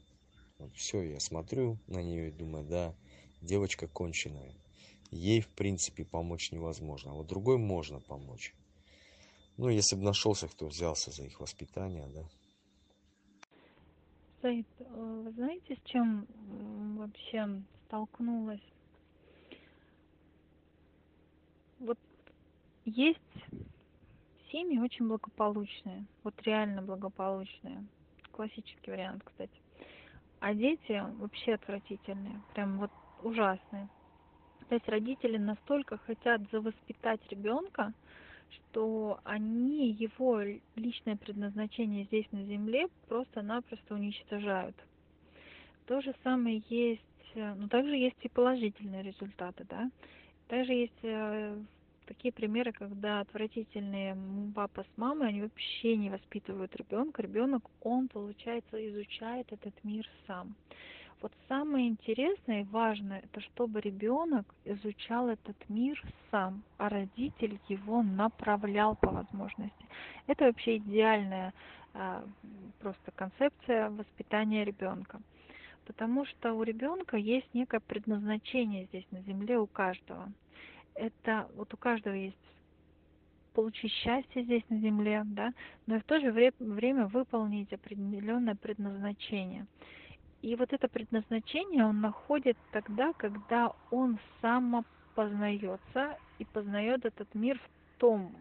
Вот все, я смотрю на нее и думаю, да, девочка конченая. Ей, в принципе, помочь невозможно. А вот другой можно помочь. Ну, если бы нашелся, кто взялся за их воспитание, да. Саид, э, вы знаете, с чем вообще столкнулась? Вот есть семьи очень благополучные, вот реально благополучные. Классический вариант, кстати. А дети вообще отвратительные, прям вот ужасные. то есть родители настолько хотят завоспитать ребенка, что они его личное предназначение здесь на земле просто-напросто уничтожают. То же самое есть, э, ну также есть и положительные результаты, да. Также есть э, такие примеры, когда отвратительные папа с мамой, они вообще не воспитывают ребенка. Ребенок, он, получается, изучает этот мир сам. Вот самое интересное и важное, это чтобы ребенок изучал этот мир сам, а родитель его направлял по возможности. Это вообще идеальная а, просто концепция воспитания ребенка. Потому что у ребенка есть некое предназначение здесь на земле у каждого. Это вот у каждого есть получить счастье здесь на земле, да, но и в то же время выполнить определенное предназначение. И вот это предназначение он находит тогда, когда он самопознается и познает этот мир в том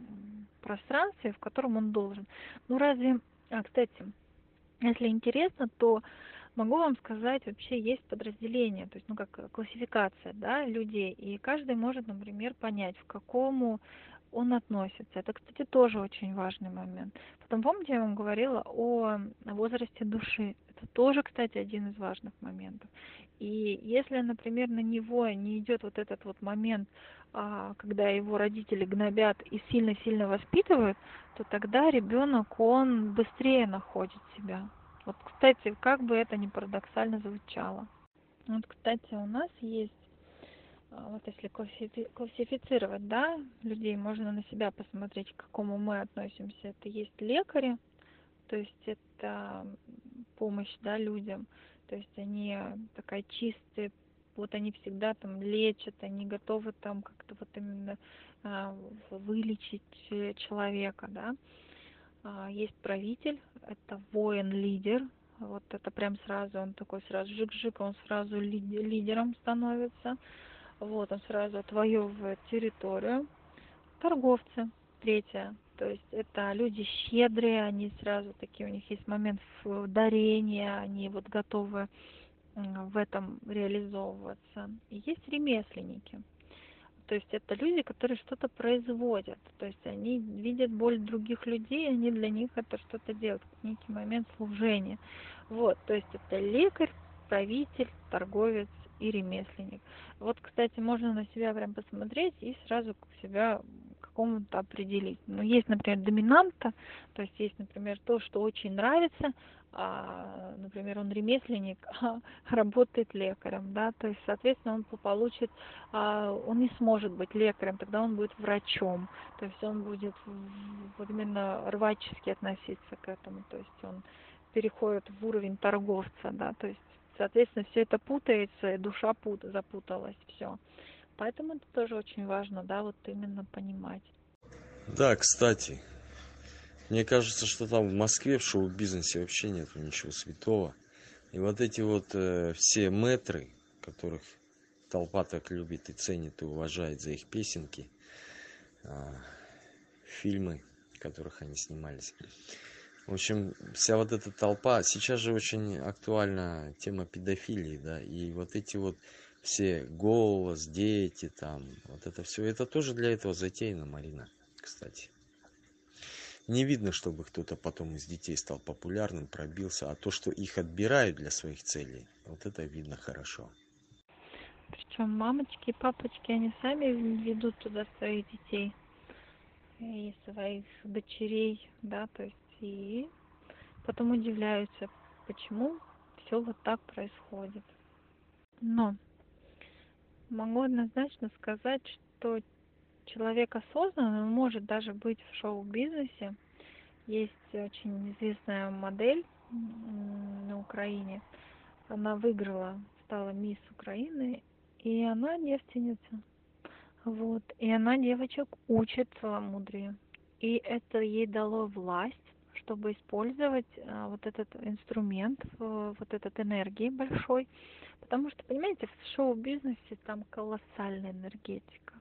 пространстве, в котором он должен. Ну разве, а, кстати, если интересно, то могу вам сказать, вообще есть подразделение, то есть, ну, как классификация, да, людей, и каждый может, например, понять, в какому он относится. Это, кстати, тоже очень важный момент. Потом, помните, я вам говорила о возрасте души. Это тоже, кстати, один из важных моментов. И если, например, на него не идет вот этот вот момент, а, когда его родители гнобят и сильно-сильно воспитывают, то тогда ребенок, он быстрее находит себя. Вот, кстати, как бы это ни парадоксально звучало. Вот, кстати, у нас есть а, вот если классифицировать, да, людей, можно на себя посмотреть, к какому мы относимся. Это есть лекари, то есть это помощь, да, людям. То есть они такая чистые, вот они всегда там лечат, они готовы там как-то вот именно а, вылечить человека, да. А, есть правитель, это воин-лидер, вот это прям сразу, он такой сразу жик-жик, он сразу лидером становится вот он сразу отвоевывает территорию. Торговцы, третье, то есть это люди щедрые, они сразу такие, у них есть момент дарения, они вот готовы в этом реализовываться. И есть ремесленники. То есть это люди, которые что-то производят. То есть они видят боль других людей, они для них это что-то делают, некий момент служения. Вот, то есть это лекарь, правитель, торговец и ремесленник. Вот, кстати, можно на себя прям посмотреть и сразу себя какому-то определить. Ну, есть, например, доминанта, то есть есть, например, то, что очень нравится, а, например, он ремесленник, а работает лекарем, да, то есть, соответственно, он получит, а, он не сможет быть лекарем, тогда он будет врачом, то есть он будет вот именно рвачески относиться к этому, то есть он переходит в уровень торговца, да, то есть соответственно, все это путается, и душа пут запуталась, все. Поэтому это тоже очень важно, да, вот именно понимать. Да, кстати, мне кажется, что там в Москве в шоу-бизнесе вообще нет ничего святого. И вот эти вот э, все метры, которых толпа так любит и ценит и уважает за их песенки, э, фильмы, в которых они снимались, в общем, вся вот эта толпа, сейчас же очень актуальна тема педофилии, да, и вот эти вот все голос, дети там, вот это все, это тоже для этого затеяно, Марина, кстати. Не видно, чтобы кто-то потом из детей стал популярным, пробился, а то, что их отбирают для своих целей, вот это видно хорошо. Причем мамочки и папочки, они сами ведут туда своих детей и своих дочерей, да, то есть и потом удивляются, почему все вот так происходит. Но могу однозначно сказать, что человек осознанный может даже быть в шоу-бизнесе. Есть очень известная модель на Украине. Она выиграла, стала мисс Украины, и она девственница. Вот. И она девочек учит целомудрию. И это ей дало власть чтобы использовать а, вот этот инструмент, вот этот энергии большой. Потому что, понимаете, в шоу-бизнесе там колоссальная энергетика.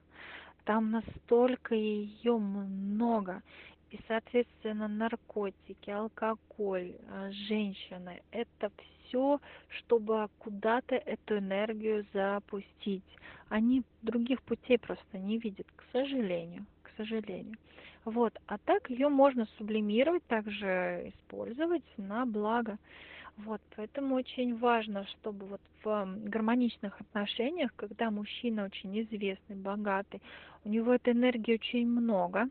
Там настолько ее много. и, соответственно, наркотики, алкоголь, а, женщины – это все, чтобы куда-то эту энергию запустить. Они других путей просто не видят, к сожалению, к сожалению. Вот, а так ее можно сублимировать, также использовать на благо. Вот, поэтому очень важно, чтобы вот в гармоничных отношениях, когда мужчина очень известный, богатый, у него этой энергии очень много,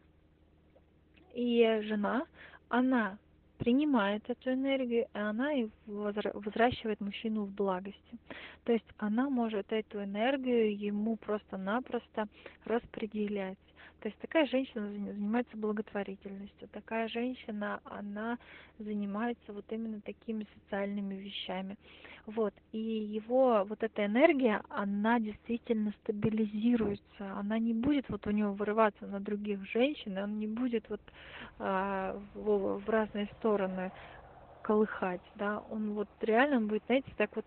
и жена, она принимает эту энергию, и она и возвращает мужчину в благости. То есть она может эту энергию ему просто-напросто распределять. То есть такая женщина занимается благотворительностью, такая женщина, она занимается вот именно такими социальными вещами. Вот. И его вот эта энергия, она действительно стабилизируется, она не будет вот у него вырываться на других женщин, он не будет вот а, в, в разные стороны колыхать, да, он вот реально будет, знаете, так вот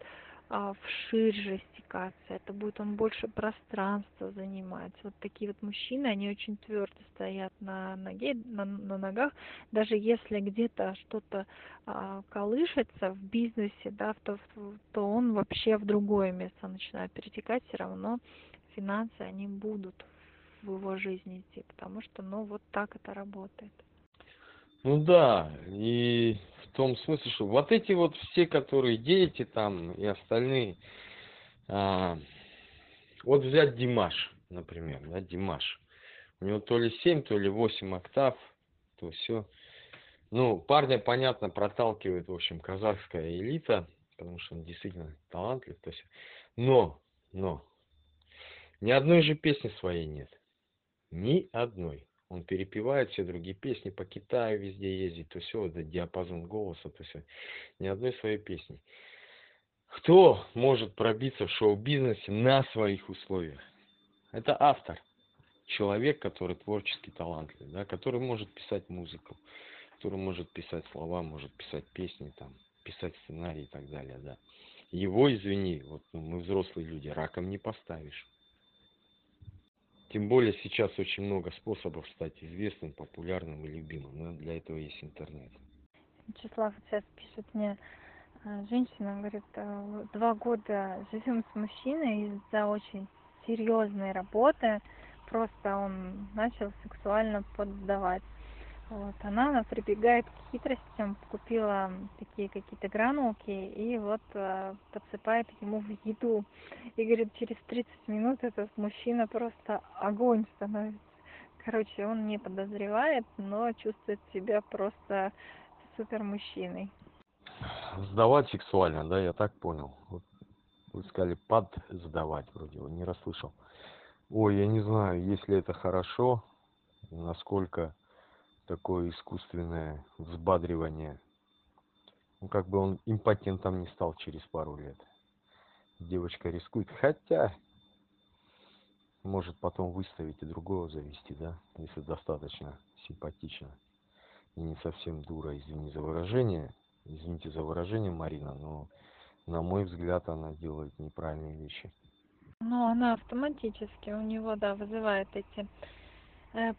а, вширь растекаться, это будет он больше пространства занимать. Вот такие вот мужчины, они очень твердо стоят на ноге, на, на ногах, даже если где-то что-то а, колышется в бизнесе, да, то, то он вообще в другое место начинает перетекать, все равно финансы, они будут в его жизни идти, потому что, ну, вот так это работает. Ну да, и том смысле, что вот эти вот все, которые дети там и остальные, а, вот взять Димаш, например, да, Димаш. У него то ли 7, то ли 8 октав, то все. Ну, парня, понятно, проталкивает, в общем, казахская элита, потому что он действительно талантлив. То есть, но, но, ни одной же песни своей нет. Ни одной. Он перепевает все другие песни, по Китаю везде ездит, то все, это диапазон голоса, то все. Ни одной своей песни. Кто может пробиться в шоу-бизнесе на своих условиях? Это автор. Человек, который творчески талантлив, да, который может писать музыку, который может писать слова, может писать песни, там, писать сценарий и так далее, да. Его, извини, вот ну, мы взрослые люди, раком не поставишь. Тем более сейчас очень много способов стать известным, популярным и любимым. Но для этого есть интернет. Вячеслав сейчас пишет мне э, женщина, говорит, э, два года живем с мужчиной из-за очень серьезной работы. Просто он начал сексуально поддавать. Вот, она, она прибегает к хитростям, купила такие какие-то гранулки и вот э, подсыпает ему в еду. И говорит, через 30 минут этот мужчина просто огонь становится. Короче, он не подозревает, но чувствует себя просто супер мужчиной. Сдавать сексуально, да, я так понял. Вот вы сказали под сдавать, вроде, не расслышал. Ой, я не знаю, если это хорошо, насколько такое искусственное взбадривание. Ну, как бы он импотентом не стал через пару лет. Девочка рискует. Хотя, может потом выставить и другого завести, да, если достаточно симпатично. И не совсем дура, извини за выражение. Извините за выражение, Марина, но на мой взгляд она делает неправильные вещи. Ну, она автоматически у него, да, вызывает эти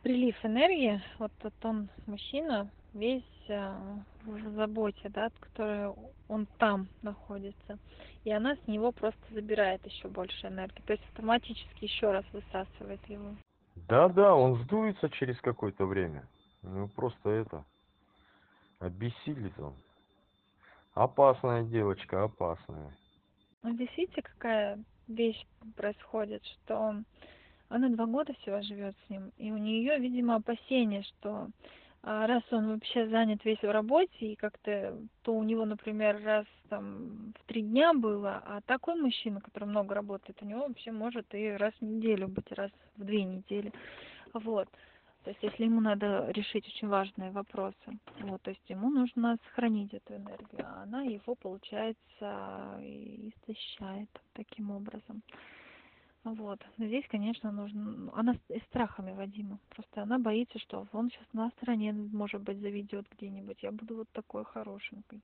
прилив энергии, вот тот он мужчина, весь э, в заботе, да, который он там находится. И она с него просто забирает еще больше энергии. То есть автоматически еще раз высасывает его. Да, да, он сдуется через какое-то время. Ну просто это. Обессилит он. Опасная девочка, опасная. Ну, видите, какая вещь происходит, что она два года всего живет с ним, и у нее, видимо, опасение, что а, раз он вообще занят весь в работе, и как-то, то у него, например, раз там в три дня было, а такой мужчина, который много работает, у него вообще может и раз в неделю быть, раз в две недели. Вот. То есть, если ему надо решить очень важные вопросы, вот, то есть ему нужно сохранить эту энергию, а она его, получается, истощает таким образом. Вот. Здесь, конечно, нужно... Она с страхами Вадима. Просто она боится, что он сейчас на стороне, может быть, заведет где-нибудь. Я буду вот такой хорошенькой.